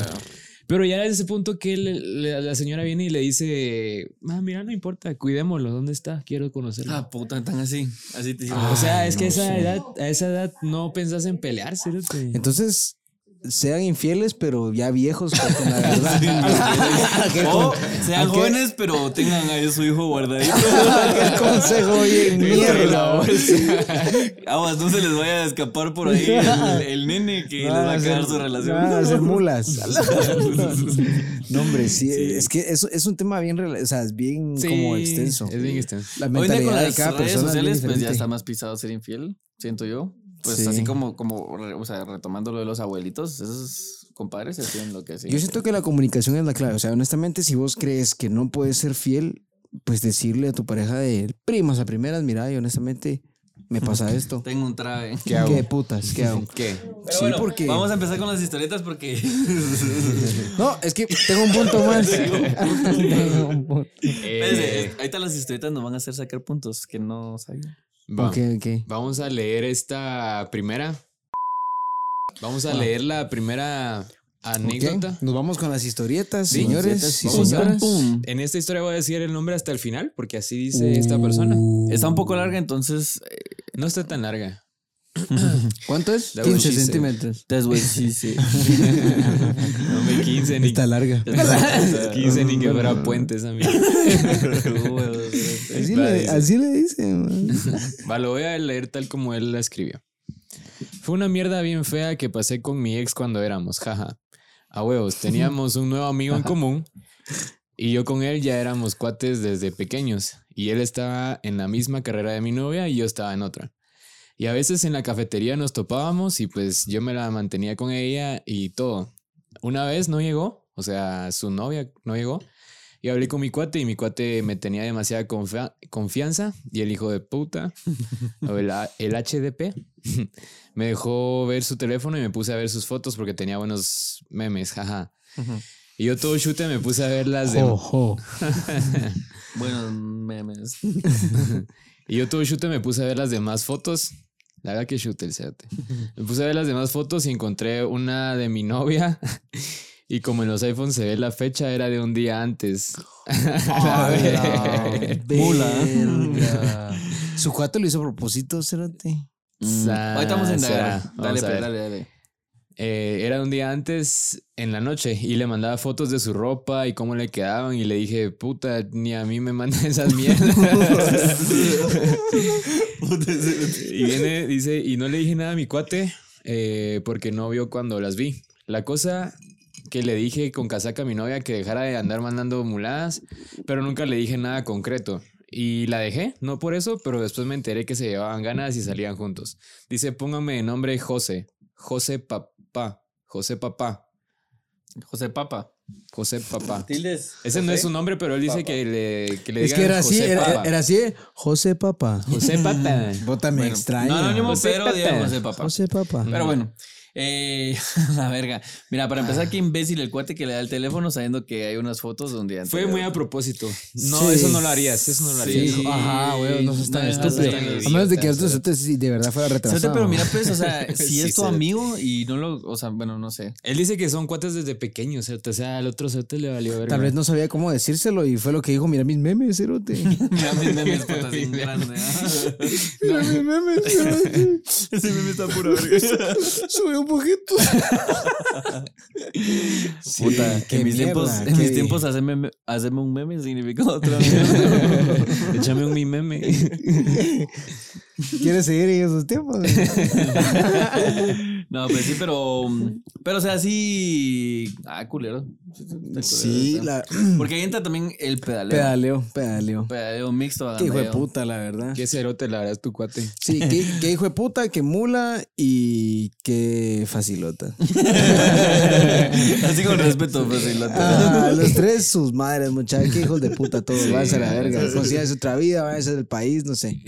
Pero ya es ese punto que le- la señora viene y le dice, ah, mira, no importa, cuidémoslo, ¿dónde está? Quiero conocerlo. Ah, puta, tan así. Así te o sea, es que a esa, sé. edad, a esa edad no pensás en pelear, cerote. Entonces, sean infieles, pero ya viejos con la verdad. O sean ¿a qué- jóvenes, pero tengan a su hijo guardadito. Qué consejo bien mierda. Aguas, no se les vaya a escapar por ahí el, el nene que les va a quedar su relación. Van a ser mulas. no, hombre, sí, Es que eso es un tema bien, o sea, es bien Sí, como extenso. Es bien extenso. La Hoy en día con mentalidad de cada redes es sociales, pues ya está más pisado ser infiel, siento yo. Pues Sí. así como, como, o sea, retomando lo de los abuelitos, esos compadres se hacían lo que hacían. Yo siento que la comunicación es la clave. O sea, honestamente, si vos crees que no puedes ser fiel, pues decirle a tu pareja de primas a primeras, mira, y honestamente me pasa esto. Tengo un trabe. ¿Qué hago? ¿Qué putas? ¿Qué hago? ¿Qué? Pero Sí, bueno, porque- Vamos a empezar con las historietas porque. No, es que tengo un punto más. Tengo un punto. Eh, ahorita las historietas nos van a hacer sacar puntos que no sabía. Va. Ok, ok. Vamos a leer esta primera. Vamos a leer la primera anécdota. Nos vamos con las historietas, Sí, señores Vamos a-. En esta historia voy a decir el nombre hasta el final, porque así dice esta persona. Está un poco larga, entonces. eh, No está tan larga. ¿Cuánto es? That was 15 she said. centímetros. That's what she said. No me 15 ni, Está larga. 15 ni que fuera puentes, amigo. Así le, dice. así le dicen. man. Va, lo voy a leer tal como él la escribió. Fue una mierda bien fea que pasé con mi ex cuando éramos, jaja. A huevos, teníamos un nuevo amigo en común y yo con él ya éramos cuates desde pequeños y él estaba en la misma carrera de mi novia y yo estaba en otra. Y a veces en la cafetería nos topábamos y pues yo me la mantenía con ella y todo. Una vez no llegó, o sea, su novia no llegó. Y hablé con mi cuate y mi cuate me tenía demasiada confia- confianza y el hijo de puta, o el, HDP, me dejó ver su teléfono y me puse a ver sus fotos porque tenía buenos memes, jaja. Y yo todo chute me puse a ver las de... Ojo. Buenos memes. Y yo todo chute me puse a ver las demás fotos. La verdad que chute el. Me puse a ver las demás fotos y encontré una de mi novia. Y como en los iPhones se ve la fecha, era de un día antes. A ver. Mula. Su cuate lo hizo a propósito, Cérate. Sa- Ahorita vamos a indagar. será. Dale, a pues, dale, dale. Eh, era un día antes en la noche y le mandaba fotos de su ropa y cómo le quedaban y le dije, puta, ni a mí me mandan esas mierdas. y viene, dice, y no le dije nada a mi cuate eh, porque no vio cuando las vi. La cosa que le dije con casaca a mi novia que dejara de andar mandando muladas, pero nunca le dije nada concreto. Y la dejé, no por eso, pero después me enteré que se llevaban ganas y salían juntos. Dice, póngame de nombre José. José Papá. José Papá. José Papa. José Papá. Tildes. Ese no es su nombre, pero él dice que le, que le Es digan que era así, José era, Papá. era así. José Papá. José Papá. Bota me Bueno, extraña. No, anónimo, José pero José Papa. José Papá. Pero bueno, Eh, la verga. Mira, para empezar, qué imbécil el cuate que le da el teléfono sabiendo que hay unas fotos donde antes. Fue muy a propósito. No, Sí. eso no lo harías. Eso no lo harías. Ajá, güey, no seas tan No, estúpido. no, no, A menos de que cerote sí de verdad fuera retrasado. pero mira, pues, o sea, si Sí, es tu amigo y no lo. O sea, bueno, no sé. Él dice que son cuates desde pequeños, ¿cierto? O sea, al otro cerote le valió ver. Tal vez no sabía cómo decírselo y fue lo que dijo, mira mis memes, cerote. Mira mis memes, puta, así grande. mira mis memes, cerote. Ese meme está pura verga. Un poquito. Puta, qué en mis mierda, tiempos, en mis tiempos hacerme, hacerme un meme significa otra mierda. Échame un mi meme. ¿Quieres seguir en esos tiempos? No, pues sí, pero. Pero, o sea, sí. Ah, culero. Sí, la Porque ahí entra también el pedaleo. pedaleo, pedaleo. Pedaleo mixto. Qué hijo de puta, la verdad. Qué cerote, la verdad, es tu cuate. Sí, qué, qué hijo de puta, qué mula y qué facilota. Así con respeto, sí, la Ah, los tres, sus madres, muchachos, qué hijos de puta todos. Váyanse a la verga. Consíganse otra vida, váyanse del país, no sé.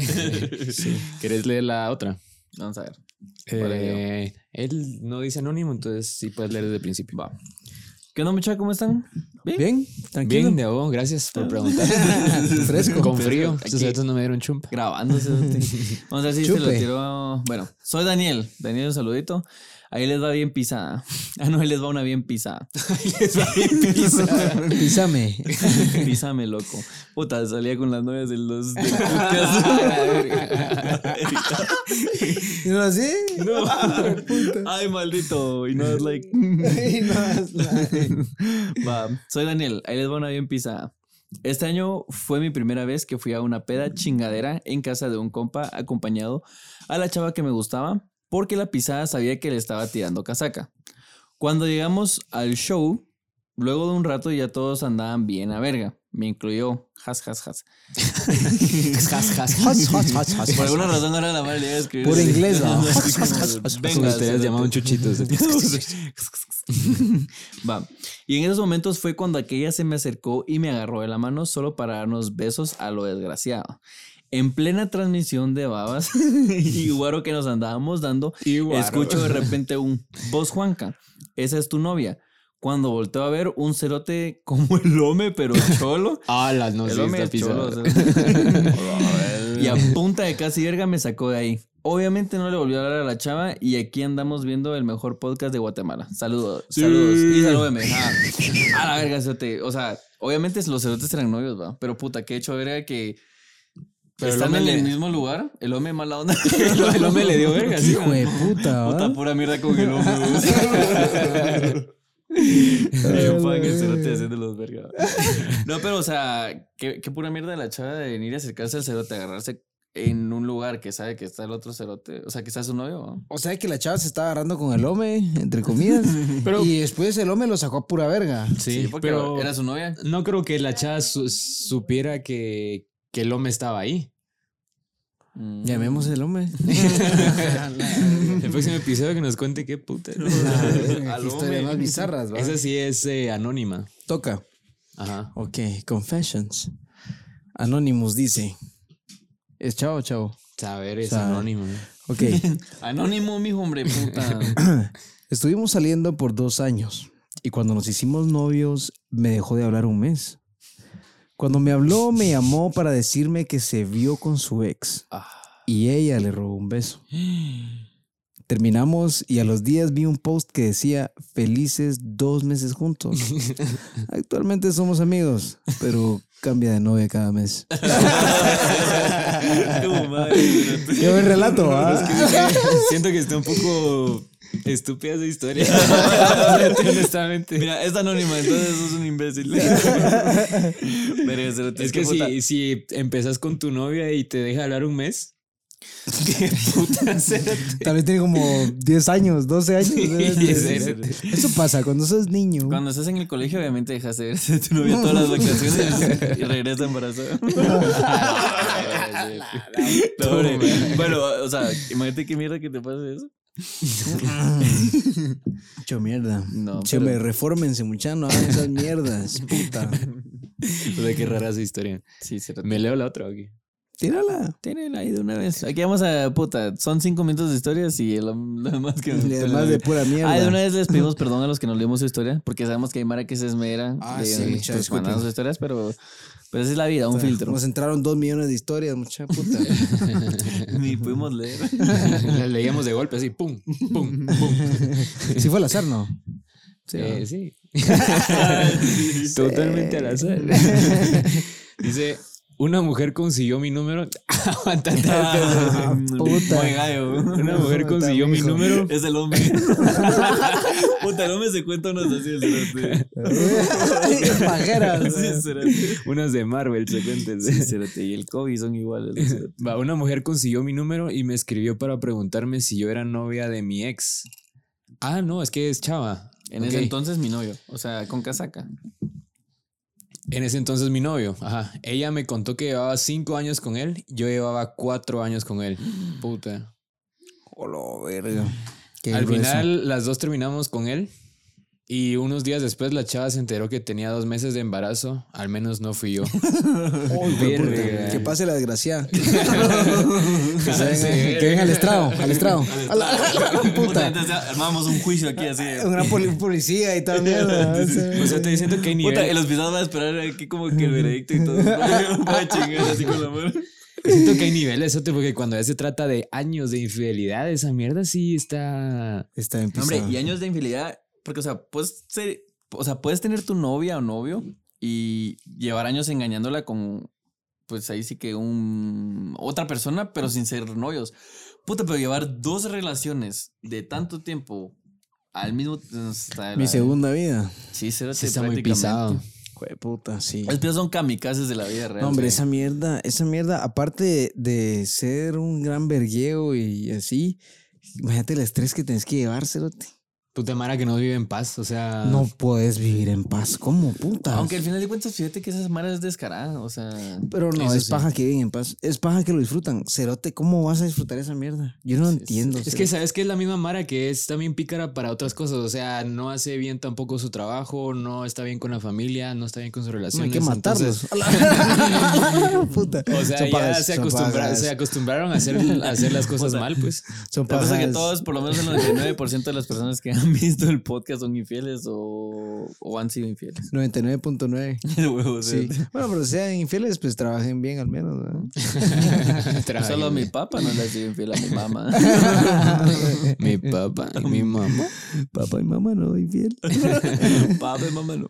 ¿Querés leer la otra? Vamos a ver. Eh, él no dice anónimo, entonces sí puedes leer desde el principio. Va. ¿Qué onda, muchachos? ¿Cómo están? ¿Bien? Bien, tranquilo. Bien, de abogado, gracias por preguntar. Fresco. Con frío. Estos cerotes no me dieron chumpa. Grabándose. Vamos a ver si se lo Chupe. tiró. Bueno, soy Daniel. Daniel, un saludito. Ahí les va bien pisada. Ah, no, ahí les va una bien pisada. Písame. Písame, loco. Puta, salía con las novias de los del. ¿Y no así? No. Ay, maldito. Y no es like. Y no es la- Va, soy Daniel. Ahí les va una bien pisada. Este año fue mi primera vez que fui a una peda chingadera en casa de un compa acompañado a la chava que me gustaba porque la pisada sabía que le estaba tirando casaca. Cuando llegamos al show, luego de un rato ya todos andaban bien a verga. Me incluyó. Has, has, has. Has, has, Has, has, has, has, Por alguna razón ahora la madre le iba a escribir. Así. inglés, ¿no? Venga, ustedes llamaban chuchitos. Va. Y en esos momentos fue cuando aquella se me acercó y me agarró de la mano solo para darnos besos a lo desgraciado. En plena transmisión de babas y guaro que nos andábamos dando, Y escucho de repente un vos Juanca, esa es tu novia. Cuando volteo a ver un cerote como el home, pero cholo. Ah, las no el home cholo. y a punta de casi verga me sacó de ahí. Obviamente no le volvió a hablar a la chava y aquí andamos viendo el mejor podcast de Guatemala. Saludos, saludos y salúdeme. Ah, a la verga, cerote. O sea, obviamente los cerotes eran novios, va. Pero puta, qué hecho verga que Pero están en el mismo lugar. El hombre mala onda. El hombre le dio verga, sí. Hijo de puta, Puta pura mierda con el hombre. Bien fan el cerote haciendo los verga. No, pero o sea, qué, qué pura mierda de la chava de venir y acercarse al cerote, agarrarse en un lugar que sabe que está el otro cerote. O sea, que está su novio. ¿no? O sea que la chava se estaba agarrando con el hombre, entre comillas. Pero- y después el hombre lo sacó a pura verga. Sí, porque pero era su novia. no creo que la chava su- supiera que, que el hombre estaba ahí. Mm. Llamemos el hombre. El próximo episodio que nos cuente qué puta. Historias más bizarras, ¿va? Esa sí es eh, anónima. Toca. Ajá. Ok, confessions. Anonymous dice. Es chao, chao. Saber es anónimo. Ok. Anónimo, mijo, hombre, puta. Estuvimos saliendo por dos años y cuando nos hicimos novios me dejó de hablar un mes. Cuando me habló me llamó para decirme que se vio con su ex Ah. y ella le robó un beso. Terminamos y a los días vi un post que decía felices dos meses juntos. Actualmente somos amigos, pero cambia de novia cada mes. Qué buen relato, ¿ah? Siento que está un poco estúpida esa historia. Honestamente. Mira, es anónima, entonces sos un imbécil. Cerote, Es que si, si empezás con tu novia y te deja hablar un mes. Qué puta cerote. También tiene como 10 años, 12 años. cerote. Eso pasa cuando sos niño. Cuando estás en el colegio, obviamente dejas de ver a tu novia todas las vacaciones y regresa embarazada. Bueno, o sea, imagínate qué mierda que te pase eso. Mucho mierda. No, Che, pero- me refórmense, muchachos, no hagan esas mierdas, puta. Sea, qué rara esa historia. Sí, cerote. ¿Me leo la otra o qué? Tírala. Tienen ahí de una vez. Aquí vamos a puta. Son cinco minutos de historias y lo, lo demás que. Y además de pura mierda. Ah, de una vez les pedimos perdón a los que no leímos su historia, porque sabemos que hay Mara que se esmera Ah, de sí, mucha disculpa. mandando sus historias, pero, pero esa es la vida, un filtro. Nos entraron dos millones de historias, mucha puta. Ni pudimos leer. Las leíamos de golpe, así, pum, pum, pum. Sí fue al azar, ¿no? Sí, Eh, ¿no? sí. Totalmente al azar. Dice, una mujer consiguió mi número. Ah, puta. Una mujer consiguió mi número. Es el hombre. Puta, el hombre se cuenta unos así. Sí. Unas de Marvel, se cuenten. Sí. Y el Kobe son iguales. Va, una mujer consiguió mi número y me escribió para preguntarme si yo era novia de mi ex. Ah, no, es que es chava. En ese entonces mi novio. O sea, con casaca. En ese entonces mi novio. Ajá. Ella me contó que llevaba cinco años con él. Yo llevaba cuatro años con él. Puta. Hola, verga. Al grueso. final las dos terminamos con él. Y unos días después la chava se enteró que tenía dos meses de embarazo. Al menos no fui yo. Uy, güey, puta, verga. Que pase la desgracia. que, se Sí, venga, que venga al estrado, al estrado. A la- Puta, Puta. entonces armamos un juicio aquí así. Un gran poli- policía y tal mierda. Pues yo estoy diciendo que hay nivel. Puta, el hospital va a esperar aquí como que el veredicto y todo. Va a chingar así con la mano. Siento que hay niveles, otro, porque cuando ya se trata de años de infidelidad, esa mierda sí está. Está bien Hombre, y años de infidelidad, porque, o sea, puedes ser, o sea, puedes tener tu novia o novio y llevar años engañándola con, pues ahí sí que un, otra persona, pero sin ser novios. Puta, pero llevar dos relaciones de tanto tiempo al mismo hasta Mi la- segunda vida. Sí, cerote, Sí está muy pisado. Jue puta, sí. Que son kamikazes de la vida real. No, hombre, sí. esa mierda, esa mierda, aparte de, de ser un gran vergueo y así, imagínate el estrés que tenés que llevar, cerote. Puta Mara que no vive en paz, o sea. No puedes vivir en paz. ¿Cómo, puta? Aunque al final de cuentas, fíjate que esa mara es descarada, o sea... Pero no, es sí. paja que viven en paz. Es paja que lo disfrutan. Cerote, ¿cómo vas a disfrutar esa mierda? Yo no entiendo. Es que sabes que es la misma Mara que es también pícara para otras cosas. O sea, no hace bien tampoco su trabajo, no está bien con la familia, no está bien con sus No, relaciones. hay que matarlos. entonces, Puta. o sea, Son ya pajas, se, acostumbra- pajas. se acostumbraron a hacer, a hacer las cosas mal, pues. Son Lo que pasa es que pajas. todos, por lo menos el 99% de las personas que han visto el podcast son infieles o, o han sido infieles. 99.9. De huevos, Sí. sí. Bueno, pero sean infieles, pues trabajen bien al menos. ¿no? Solo a mi papá no le ha sido infiel a mi mamá. mi papá y mi mamá. Papá y mamá no infiel. papá y mamá no.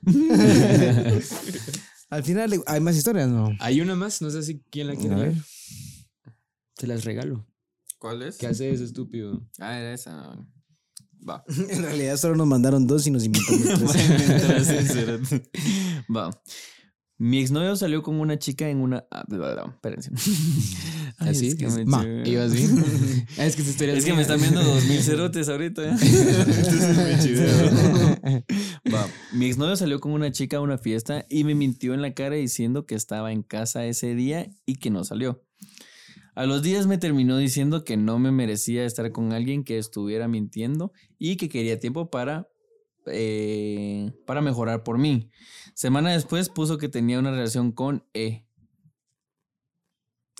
Al final hay más historias, ¿no? Hay una más, no sé si quién la quiere ver. leer. Se las regalo. ¿Cuál es? ¿Qué hace ese estúpido? Ah, era esa. Va. En realidad solo nos mandaron dos y nos tres. Sinceramente. Va. Mi exnovio salió con una chica en una. Ah, espérense. ¿Así? Es que me, Ma, ¿Ibas bien? Es que es que me están viendo dos mil cerotes ahorita. ¿eh? Entonces me. Va. Mi exnovio salió con una chica a una fiesta y me mintió en la cara diciendo que estaba en casa ese día y que no salió. A los días me terminó diciendo que no me merecía estar con alguien que estuviera mintiendo y que quería tiempo para, eh, para mejorar por mí. Semana después puso que tenía una relación con E.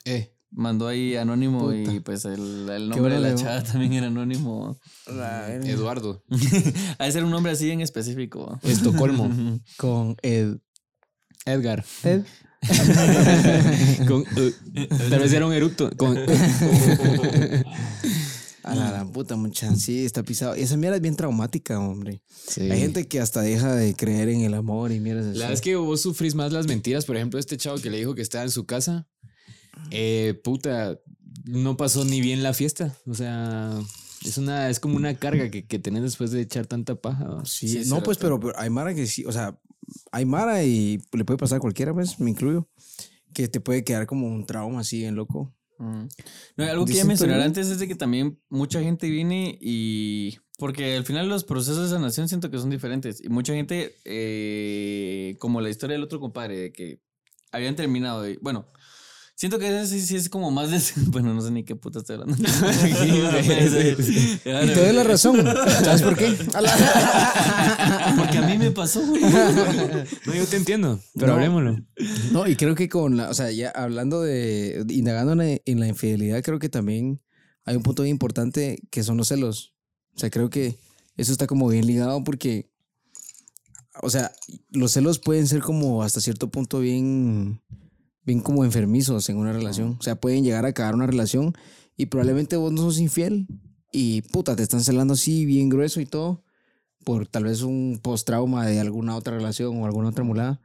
Eh, Mandó ahí anónimo y pues el, el nombre de la chava también era anónimo. Eduardo. Ha de ser un nombre así en específico. Estocolmo. Con Ed. Edgar. Ed. Con, uh, tal vez era un eructo. Con, A la gran puta, mucha. Sí, está pisado. Y esa mierda es bien traumática, hombre. Sí. Hay gente que hasta deja de creer en el amor y mierdas así. La verdad es que vos sufrís más las mentiras. Por ejemplo, este chavo que le dijo que estaba en su casa. Eh, puta, no pasó ni bien la fiesta. O sea, es una, es como una carga que, que tenés después de echar tanta paja. ¿va? Sí, Sí, no, pues, pero, pero hay Mara que sí, o sea, hay Mara y le puede pasar a cualquiera, pues, me incluyo, que te puede quedar como un trauma así bien loco. Mm. No, algo que ya mencionar antes es de que también mucha gente viene y... Porque al final los procesos de sanación siento que son diferentes. Y mucha gente, eh, como la historia del otro compadre, de que habían terminado, y, bueno, Siento que ese sí, sí es como más de. Bueno, no sé ni qué puta estoy hablando. Y te doy la razón. ¿Sabes por qué? Porque a mí me pasó. No, yo te entiendo, pero No. hablemoslo. No, y creo que con la, o sea, ya hablando de, indagando en la, en la infidelidad, creo que también hay un punto bien importante que son los celos. O sea, creo que eso está como bien ligado porque, o sea, los celos pueden ser como hasta cierto punto bien, bien como enfermizos en una relación. O sea, pueden llegar a acabar una relación y probablemente vos no sos infiel y puta, te están celando así bien grueso y todo por tal vez un post-trauma de alguna otra relación o alguna otra mulada.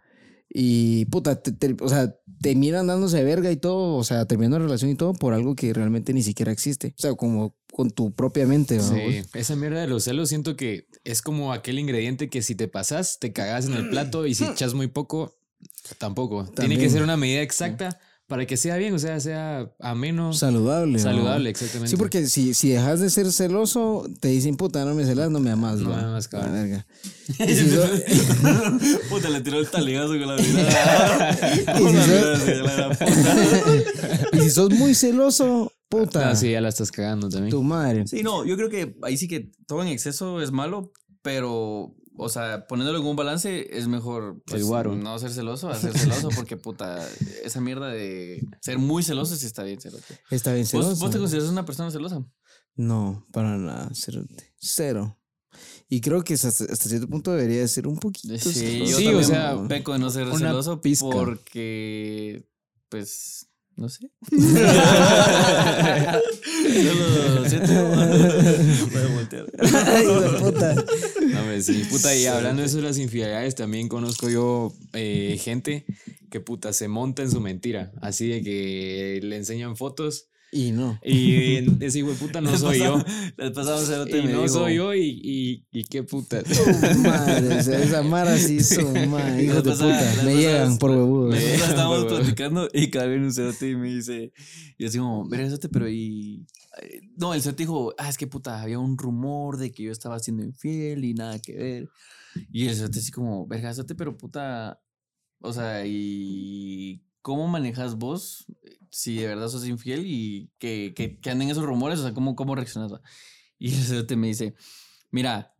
Y puta, te- te- o sea, te miran dándose de verga y todo, o sea, terminando la relación y todo por algo que realmente ni siquiera existe. O sea, como con tu propia mente. ¿no? Sí, esa mierda de los celos siento que es como aquel ingrediente que si te pasas, te cagas en el plato y si echas muy poco, tampoco. Tiene También. que ser una medida exacta para que sea bien, o sea, sea ameno, Saludable. ¿no? saludable, exactamente. Sí, porque si, si dejas de ser celoso, te dicen, puta, no me celas, no me amas. No va". me amas, cabrón. La verga. Y si sos- Puta, le tiró el taligazo con la mirada. Y si sos- y si sos muy celoso, puta, Ah, sí, ya la estás cagando también. tu madre. Sí, no, yo creo que ahí sí que todo en exceso es malo, pero, o sea, poniéndolo en un balance es mejor pues, no ser celoso a ser celoso, porque puta, esa mierda de ser muy celoso sí está bien celoso. Está bien ¿Vos, celoso. vos te consideras una persona celosa? No, para nada, cero. cero. Y creo que hasta, hasta cierto punto debería ser un poquito. Sí, celoso. yo Sí, o sea, peco de no ser celoso pizca. porque, pues, no sé. Solo siento. Voy a voltear. Ay, puta. No, hombre, sí, puta, y hablando de eso de las infidelidades, también conozco yo eh, gente que puta se monta en su mentira, así de que le enseñan fotos Y no. y ese hijo de puta no soy yo. Les pasamos a Y no soy yo y, y, qué puta. Madre, esa mara sí son, madre, hijos de puta. Me llegan por huevudos. Me- estábamos platicando y cada vez un cerote y me dice, y así como, verga, cerote, pero y... eh, No, el cerote dijo, ah, es que puta, había un rumor de que yo estaba siendo infiel y nada que ver. Y el cerote así como, verga, cerote, pero puta, o sea, y... ¿Cómo manejas vos si de verdad sos infiel y que, que, anden esos rumores? O sea, ¿cómo, cómo reaccionas? Y el cerote me dice, mira,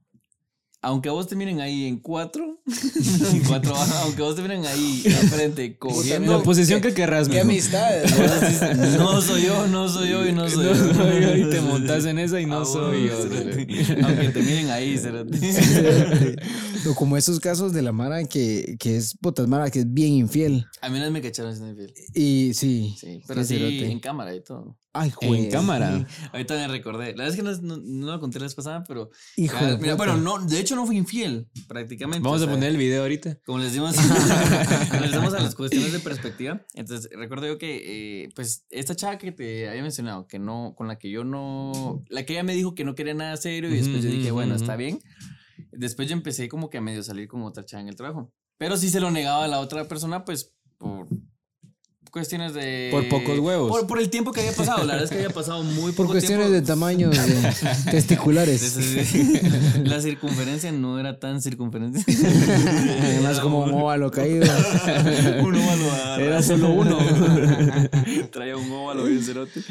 aunque vos te miren ahí en cuatro, en cuatro, aunque vos te miren ahí enfrente cogiendo, La posición que querrás, Qué amistades. no soy yo, no soy yo y no soy No yo. soy yo y te montas en esa y no Ah, soy yo. Aunque te miren ahí, cerote. O como esos casos de la Mara que, que es putas Mara, que es bien infiel. A mí no me cacharon siendo infiel. Y sí. Sí, pero sí en cámara y todo. Ay, En juez. cámara. Ahorita me recordé. La verdad es que no, no, no lo conté la vez pasada, pero. Hijo Ah, de mira, puta. bueno, no, de hecho no fui infiel, prácticamente. Vamos o a sea, poner el video ahorita. Como les dimos, como les damos a las cuestiones de perspectiva. Entonces, recuerdo yo que, eh, pues, esta chava que te había mencionado, que no, con la que yo no, la que ella me dijo que no quería nada serio y después yo Ujú, dije, ujú, bueno, está bien. Después yo empecé como que a medio salir con otra chava en el trabajo. Pero si se lo negaba a la otra persona, pues, por cuestiones de... Por pocos huevos. Por, por el tiempo que había pasado. La verdad es que había pasado muy Por poco cuestiones tiempo. de tamaños de testiculares. La circunferencia no era tan circunferencia. Además, como un óvalo caído. un óvalo a- Era solo uno. Traía un óvalo bien cerote.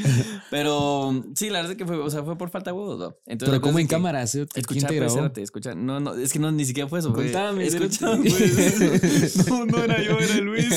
Pero sí, la verdad es que fue, o sea, fue por falta de huevos, ¿no? Entonces, Pero como en cámara, ¿sí? ¿quién Escucha, te grabó? espérate, escucha. No, no, es que no, ni siquiera fue eso. Contame, escucha, pues. No, no era yo, era Luis.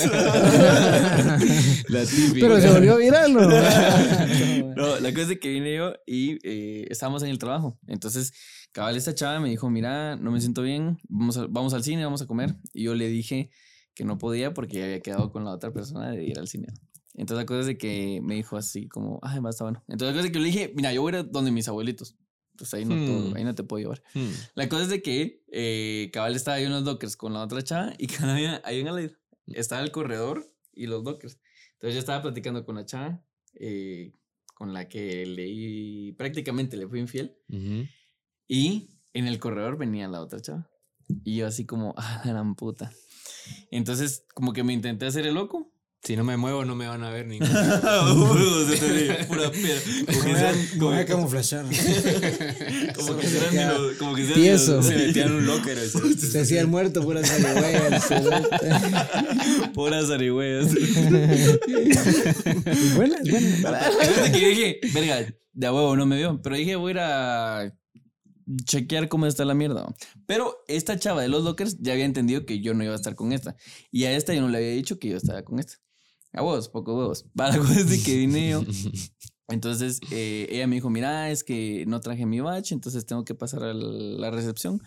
La típica. Pero se volvió viral, ¿no? No, la cosa es que vine yo y eh, estábamos en el trabajo. Entonces, cabal, esta chava me dijo, mira, no me siento bien, vamos, a- vamos al cine, vamos a comer. Y yo le dije que no podía porque ya había quedado con la otra persona de ir al cine. Entonces, la cosa es de que me dijo así como, ay, va, está bueno. Entonces, la cosa es que yo le dije, mira, yo voy a ir a donde mis abuelitos. Pues ahí no, Hmm. te, ahí no te puedo llevar. Hmm. La cosa es de que eh, cabal estaba ahí en los dockers con la otra chava y cada día ahí en la estaba el corredor y los dockers. Entonces yo estaba platicando con la chava eh, con la que leí, prácticamente le fui infiel y en el corredor venía la otra chava. Y yo así como, ah, gran puta. Entonces como que me intenté hacer el loco Si no me muevo, no me van a ver ni. Huevos, se te ve pura piedra. Como que sean, como, Voy a como que sean ni los- como que sean Tieso. ni los- Se metían un locker. Se hacía el muerto, pura zarigüeyas. Puras zarigüeyas. buena, que yo dije, verga, de a huevo no me vio. Pero dije, voy a ir a chequear cómo está la mierda. Pero esta chava de los lockers ya había entendido que yo no iba a estar con esta. Y a esta yo no le había dicho que yo estaba con esta. A huevos, poco huevos. Para la cosa es de que vine yo. Entonces eh, ella me dijo, mira, es que no traje mi batch, entonces tengo que pasar a la recepción.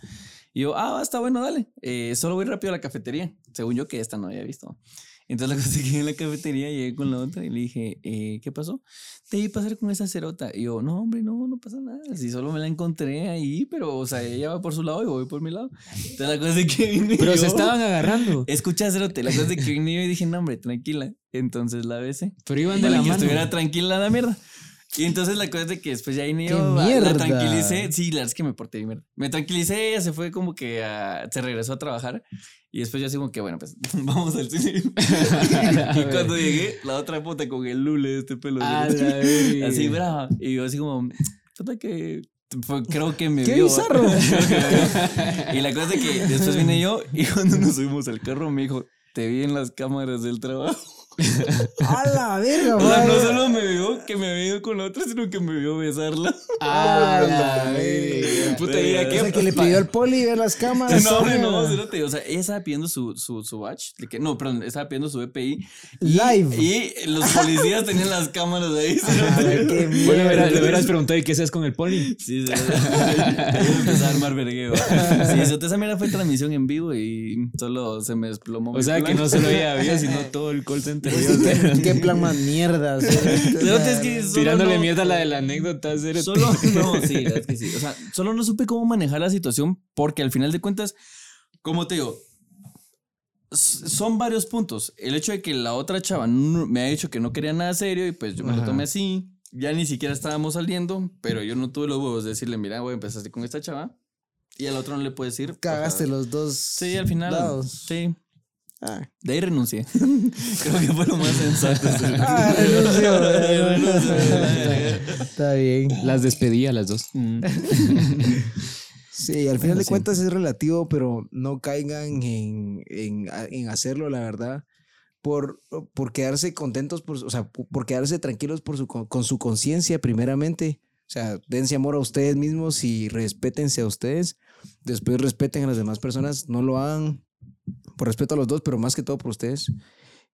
Y yo, ah, está bueno, dale. Eh, solo voy rápido a la cafetería. Según yo que esta no había visto. Entonces la que en la cafetería llegué con la otra y le dije, eh, ¿qué pasó? Te vi pasar con esa cerota. Y yo, no, hombre, no, no pasa nada. Si solo me la encontré ahí, pero, o sea, ella va por su lado y voy por mi lado. Entonces la cosa es que vine Pero yo- se estaban agarrando. Escucha, cerote, la cosa es que vine yo y dije, no, hombre, tranquila. Entonces la besé. Pero iban de Para la que mano. estuviera tranquila la mierda. Y entonces la cosa es de que después ya vine ¡Qué yo, la- tranquilicé. Sí, la verdad es que me porté bien mierda. Me tranquilicé, ella se fue como que a- se regresó a trabajar. Y después yo así como que, bueno, pues vamos al cine. y cuando llegué, la otra puta con el lule de este pelo. Así brava. Y yo así como, puta que... creo que me ¡Qué vio. bizarro! Y la cosa es que después vine yo y cuando nos subimos al carro me dijo, te vi en las cámaras del trabajo. ¡A la verga, O sea, no solo me vio que me había ido con la otra, sino que me vio besarla. A la verga. Puta, ¿y a O qué? sea, que le pidió al poli ver las cámaras. No, hombre, mierda. no, cerote, O sea, ella estaba pidiendo su, su, su que- no, perdón, estaba pidiendo su EPI. Live. Y los policías tenían las cámaras ahí. Bueno, le hubieras preguntado, ¿y qué haces con el poli? Sí, sí. Empezaba a armar vergueo. Sí, cerote, esa mierda fue transmisión en vivo y solo se me desplomó. O sea, que no solo ella vio, sino todo el call center vio. ¿Qué plan más mierda? Es que solo Tirándole no- mierda a la de la anécdota. Solo, no, sí, la es que sí. O sea, solo no supe cómo manejar la situación porque al final de cuentas, como te digo, son varios puntos. El hecho de que la otra chava me ha dicho que no quería nada serio y pues yo me lo Ajá. tomé así. Ya ni siquiera estábamos saliendo, pero yo no tuve los huevos de decirle, mira, güey, empezaste con esta chava. Y al otro no le puedo decir. Cagaste los dos. Sí, al final. lados. Sí. Ah. De ahí renuncié. Creo que fue lo más sensato. Ah, renunció. Renuncio, Está bien. Las despedí a las dos. Mm. Sí, al final de sí. cuentas es relativo, pero no caigan en, en, en hacerlo, la verdad, por, por quedarse contentos, por, o sea, por quedarse tranquilos por su, con con su conciencia primeramente. O sea, dense amor a ustedes mismos y respétense a ustedes. Después respeten a las demás personas. No lo hagan por respeto a los dos, pero más que todo por ustedes.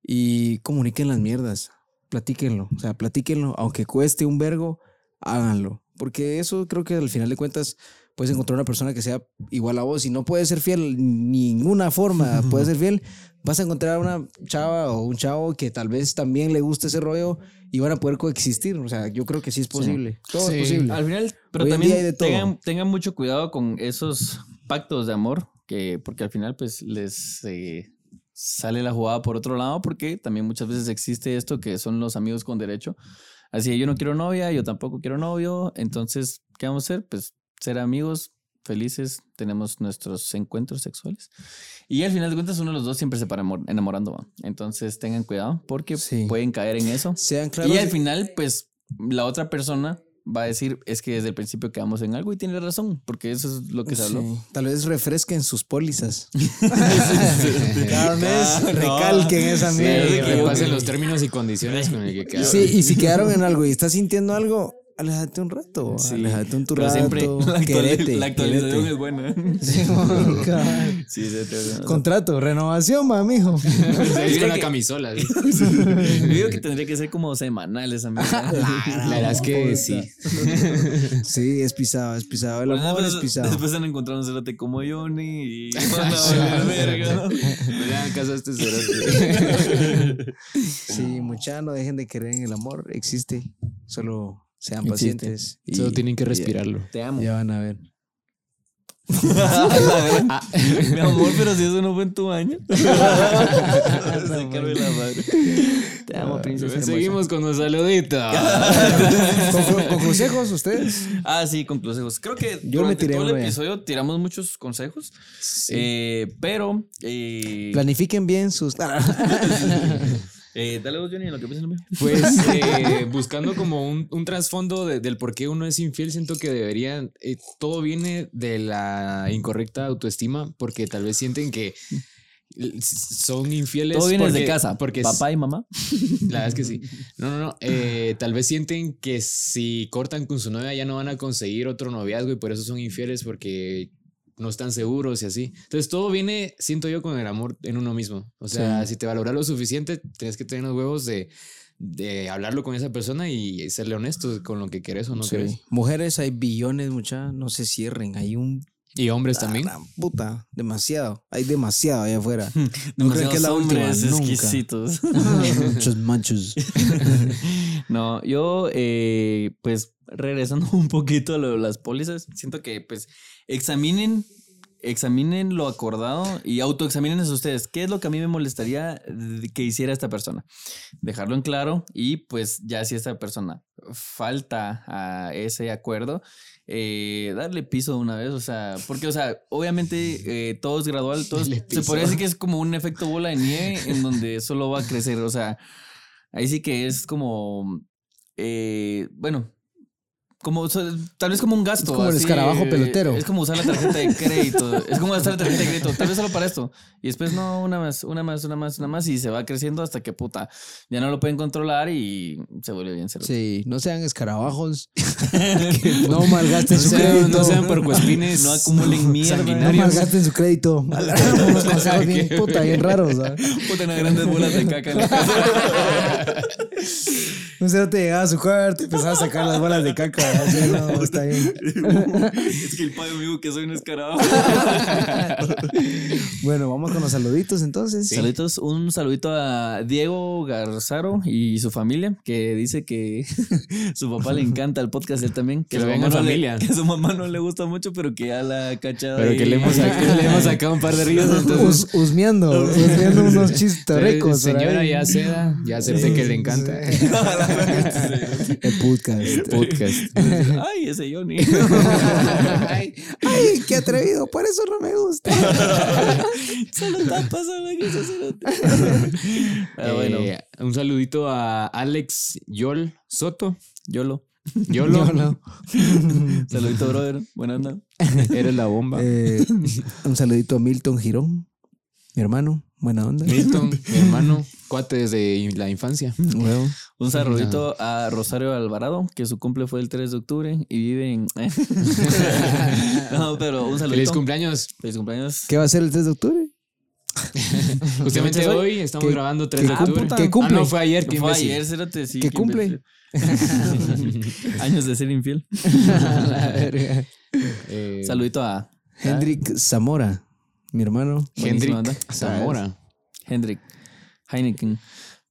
Y comuniquen las mierdas. Platíquenlo. O sea, platíquenlo. Aunque cueste un vergo, háganlo. Porque eso creo que al final de cuentas puedes encontrar una persona que sea igual a vos y no puede ser fiel ninguna forma puede ser fiel vas a encontrar una chava o un chavo que tal vez también le guste ese rollo y van a poder coexistir o sea yo creo que sí es posible todo Sí. es posible Al final, pero Hoy también tengan, tengan mucho cuidado con esos pactos de amor, que, porque al final pues les eh, sale la jugada por otro lado, porque también muchas veces existe esto que son los amigos con derecho. Así, yo no quiero novia, yo tampoco quiero novio, entonces, ¿qué vamos a hacer? Pues ser amigos, felices, tenemos nuestros encuentros sexuales. Y al final de cuentas uno de los dos siempre se para amor- enamorando. ¿va? Entonces tengan cuidado porque Sí. pueden caer en eso. sean claros Y al final, pues, la otra persona va a decir, es que desde el principio quedamos en algo y tiene razón, porque eso es lo que se habló. Sí. tal vez refresquen sus pólizas Cada cada mes no. recalquen esa mierda que Repasen los términos y condiciones con el que quedaron. Sí, y si quedaron en algo y estás sintiendo algo, aléjate un rato. Sí. Aléjate un tu Pero rato. siempre la, querete, la actualización querete. es buena. Sí. Sí, se te Contrato, renovación, ma, mijo. Salís con la que- camisola. ¿sí? Yo digo que tendría que ser como semanal esa mierda. La verdad es que sí. Sí, es pisado, es pisado. El Bueno, amor es pisado. después han encontrado un cerote como Johnny y verga, ¿no? No le hagan caso a este cerote. Sí, mucha, no dejen de creer en el amor. Existe. Solo sean pacientes. y Solo tienen que ya- respirarlo. Te amo. Ya van a ver. Mi amor, pero si eso no fue en tu año. Sacarme la madre. Te amo, princesa. hermosa. Seguimos con los saluditos. ¿Con, con consejos ustedes? Ah, sí, con consejos. Creo que Yo me tiré todo el ya. episodio tiramos muchos consejos. Eh, pero. eh, Planifiquen bien sus. Eh, dale vos, Johnny, en lo que piensas. Pues eh, buscando como un, un trasfondo de- del por qué uno es infiel, siento que deberían, eh, todo viene de la incorrecta autoestima, porque tal vez sienten que son infieles. Todo viene porque, de casa. Porque Papá y mamá. La verdad es que sí. No, no, no. eh, tal vez sienten que si cortan con su novia ya no van a conseguir otro noviazgo y por eso son infieles porque no están seguros y así. Entonces todo viene, siento yo, con el amor en uno mismo. O sea, si te valoras lo suficiente, tienes que tener los huevos de, de hablarlo con esa persona y serle honesto con lo que querés o no Sí. Mujeres hay billones, mucha, no se cierren. Hay un Y hombres también. Puta, demasiado. Hay demasiado allá afuera. No creo que es la última hombres nunca. exquisitos. Muchos machos. No, yo, eh, pues, regresando un poquito a lo de las pólizas, siento que, pues, examinen, examinen lo acordado y autoexaminen ustedes. ¿Qué es lo que a mí me molestaría que hiciera esta persona? Dejarlo en claro y, pues, ya si esta persona falta a ese acuerdo, eh, darle piso de una vez, o sea, porque, o sea, obviamente eh, todo es gradual, todo es- se podría decir que es como un efecto bola de nieve en donde solo va a crecer, o sea, ahí sí que es como, eh, bueno, como, o sea, tal vez como un gasto. Es como el escarabajo pelotero. Es como usar la tarjeta de crédito, es como usar la tarjeta de crédito, tal vez solo para esto, y después no, una más, una más, una más, una más, y se va creciendo hasta que puta, ya no lo pueden controlar y se vuelve bien cero. Sí, no sean escarabajos. no malgasten No su sean, crédito. no sean puercoespines. No acumulen mierda. No malgasten su crédito. Unos consejos bien puta, bien raros. Puta, unas grandes bolas de caca en la casa. Un cero te llegaba a su cuarto y empezaba a sacar las bolas de caca. No, está bien. es que el padre me dijo que soy un escarabajo. Bueno, vamos con los saluditos entonces. Saluditos, un saludito a Diego Garzaro y su familia, que dice que su papá le encanta el podcast él también. Que su lo vean en le- familia. que su mamá no le gusta mucho, pero que ya la ha cachado. Pero que le hemos, sacado, le hemos sacado un par de ríos. Entonces, Us- husmeando, husmeando unos chistorrecos. por señora ya seda, ya acepté que le encanta. El podcast. Podcast. Ay, ese Johnny. ay, ay, qué atrevido, por eso no me gusta. solo que eso cerote. Pero bueno, Eh, un saludito a Alex Yol Soto. YOLO. Yolo, Yolo. Saludito, brother. Buenas noches. eres la bomba. Eh, un saludito a Milton Girón, mi hermano, buena onda. Milton, mi hermano, cuate desde la infancia. Un saludito a Rosario Alvarado, que su cumple fue el 3 de octubre y vive en. no, pero un saludito. Feliz cumpleaños. Feliz cumpleaños. ¿Qué va a ser el 3 de octubre? Justamente hoy estamos ¿Qué- grabando 3 qué de octubre. qué cumple? Ah, no, fue ayer. qué Fue ayer, cérate, sí. ¿Qué qué cumple? Años de ser infiel. La verga. Eh, Saludito a Hendrik Zamora, mi hermano. Hendrik. Zamora. Hendrik Heineken.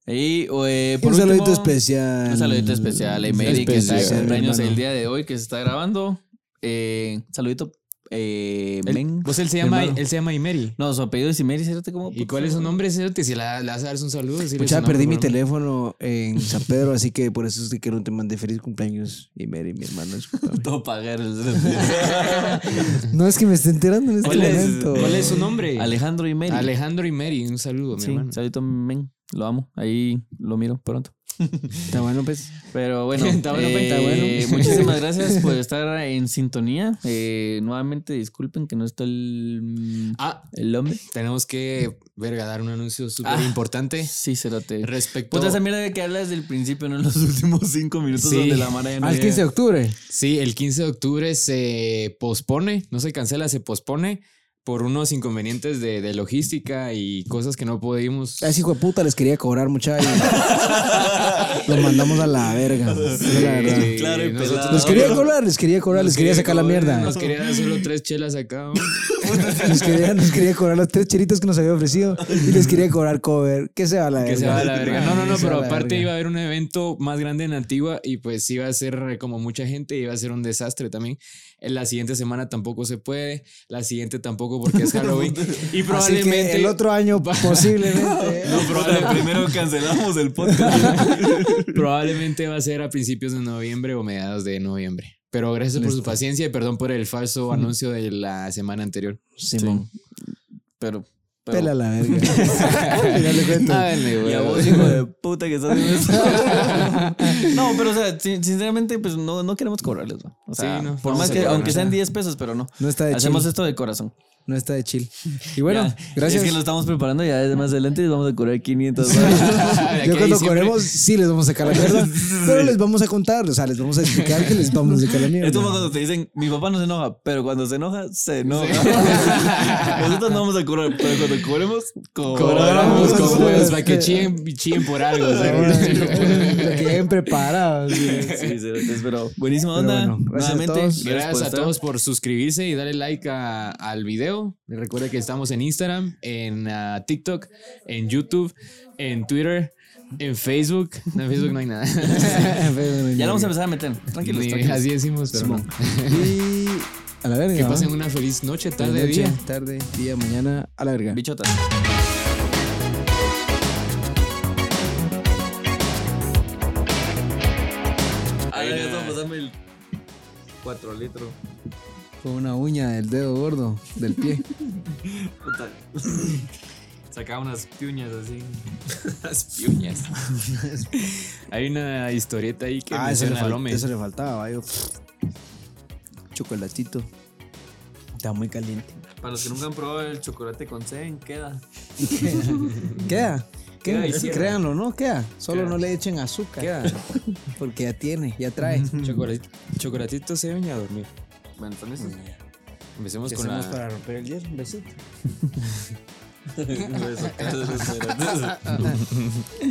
Y eh, por un saludito especial. Un saludito especial a que está de cumpleaños el día de hoy, que se está grabando. Eh, saludito, eh, Él- Men. pues él se llama, hermano. él se llama Imeri. No, su apellido es Emery, cérate como. ¿Y cuál es su nombre, Cerote? Si la, le vas a dar un saludo. su nombre, perdí mi teléfono en San Pedro, así que por eso es que no te mandé feliz cumpleaños. Mary, mi hermano. Todo pagar. No es que me esté enterando en este ¿Cuál es, momento. cuál es su nombre? Alejandro Mary. Alejandro Imeri. Un saludo, mi Sí, hermano. saludito, men. Lo amo. Ahí lo miro pronto. Está bueno, pues. Pero bueno, Está bueno, pues, está bueno. eh, muchísimas gracias por estar en sintonía. Eh, nuevamente, disculpen que no está el, Ah, el hombre. tenemos que, verga, dar un anuncio súper Ah. importante Sí, cerote. respecto... Puta esa mierda de que hablas del principio, no en los últimos cinco minutos Sí. donde la mara ya no Al llega. 15 de octubre. Sí, el 15 de octubre se pospone, no se cancela, se pospone por unos inconvenientes de, de logística y cosas que no pudimos. A ese hijo de puta les quería cobrar mucha y los mandamos a la verga. La verdad. Claro y nosotros-. Les quería cobrar, les quería cobrar, les quería sacar la mierda. Nos quería dar solo tres chelas acá. ¿no? Nos quería, nos quería cobrar los tres chelitos que nos había ofrecido y les quería cobrar cover. Que se va a la verga. Que se va a la verga. No, no, no, pero aparte iba a haber un evento más grande en Antigua y pues iba a ser como mucha gente, iba a ser un desastre también. La siguiente semana tampoco se puede, la siguiente tampoco porque es Halloween. y Así probablemente que el otro año posiblemente. No, probablemente, Primero cancelamos el podcast. probablemente va a ser a principios de noviembre o mediados de noviembre. Pero gracias por su paciencia y perdón por el falso anuncio de la semana anterior. Simón. Pero Pero- Pela la verga. Ya le cuento. Háganle, Y a güey. vos, hijo de puta, que estás haciendo esto. no, pero o sea, sin- sinceramente, pues no, no queremos cobrarles, ¿no? O sea, Sí, no, por más que, aunque sean 10 pesos, pero no. No está de Hacemos chill. esto de corazón. No está de chill. Y bueno, Ya, gracias. Es que lo estamos preparando ya desde más adelante les vamos a cobrar 500 De Yo cuando cobremos, sí les vamos a sacar la mierda. pero les vamos a contar, o sea, les vamos a explicar que les vamos a sacar la mierda. Es como cuando te dicen, mi papá no se enoja, pero cuando se enoja, se enoja. Nosotros no vamos a cobrar, pero cuando cobremos, cobramos. Cobramos para que chillen, chillen por algo. o sea. Que lleguen preparados. sí. Sí, sí, pero buenísima Pero onda. bueno, gracias a Nuevamente, todos. Gracias a todos por suscribirse y darle like a- al video. Recuerda que estamos en Instagram, en ah, TikTok, en YouTube, en Twitter, en Facebook. No, en Facebook no hay nada. Ya lo vamos a empezar a meter. Tranquilos, tranquilos. así decimos, pero no. Y a la verga. Que pasen una feliz noche, tarde, día. tarde, día, mañana, a la verga. Bichotas. Ay, ya estamos pasando el 4 litros. Con una uña del dedo gordo del pie. Puta. Sacaba unas piuñas así. Unas piuñas. Hay una historieta ahí que ah, eso le, fal- eso faltaba, vaya. Chocolatito. Está muy caliente. Para los que nunca han probado el chocolate con Zen, queda. Queda. Queda créanlo, ¿no? Queda. Solo Queda. no le echen azúcar. Queda. Porque ya tiene, ya trae. Chocolatito, chocolatito se ven a dormir. Bueno, entonces. Empecemos ¿Qué con la. para romper el hielo? Un besito.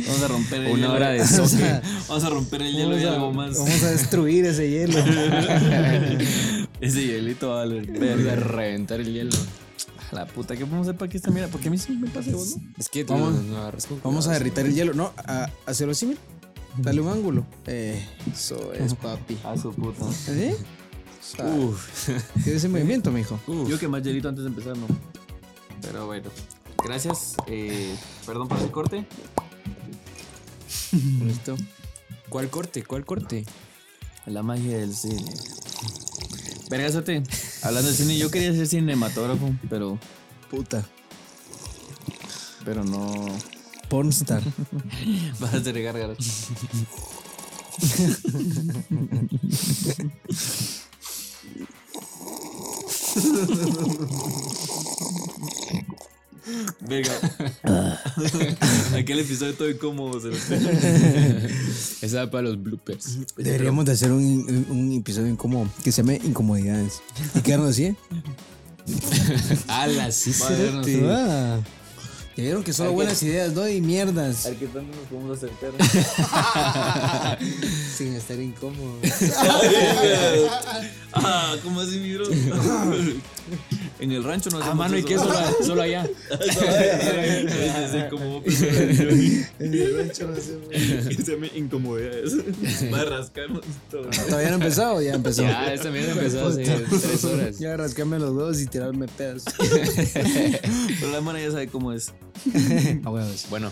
Vamos a romper el Una hielo. hora de soque. Vamos a romper el hielo y a- algo más. Vamos a destruir ese hielo. Ese hielito va a a verga. reventar el hielo. La puta, ¿qué podemos hacer para que esta mira? Porque a mí sí me pasa vos, ¿no? Es que tú Vamos- Vamos a derritar el hielo. No, a, hacerlo así, mira. Dale un ángulo. Eh, eso es, papi. A su puta. ¿Sí? Uf. ¿Qué ese movimiento, mijo? Uf. Yo que más hielito antes de empezar, no. Pero bueno. Gracias. Eh, perdón por el corte. Listo. ¿Cuál corte? ¿Cuál corte? La magia del cine. Vergazote, hablando de cine, yo quería ser cinematógrafo, pero, Puta. pero no. Pornstar. Vas a tener gárgaras. Venga. Aquel episodio todo incómodo. Se lo Esa va para los bloopers. Deberíamos de hacer un, un episodio incómodo que se llame Incomodidades. Y quedarnos así. ¡Hala! Sí, sí. Ya vieron que solo que- buenas ideas, ¿no? Y mierdas. A ver qué tanto nos podemos acercar. Sin estar incómodo. ah, ¿cómo así, mi bro? en el rancho no Ah, hacemos mano, ¿y eso. qué? Solo, solo allá. Como En el rancho no hacemos. se me incomodidades. Va a rascarnos todo. Todavía no ha empezado, ya empezó. Ya, esta mierda empezó hace tres horas. Ya rascarme los huevos y tirarme pedas. Pero la mano ya sabe cómo es. A. Bueno,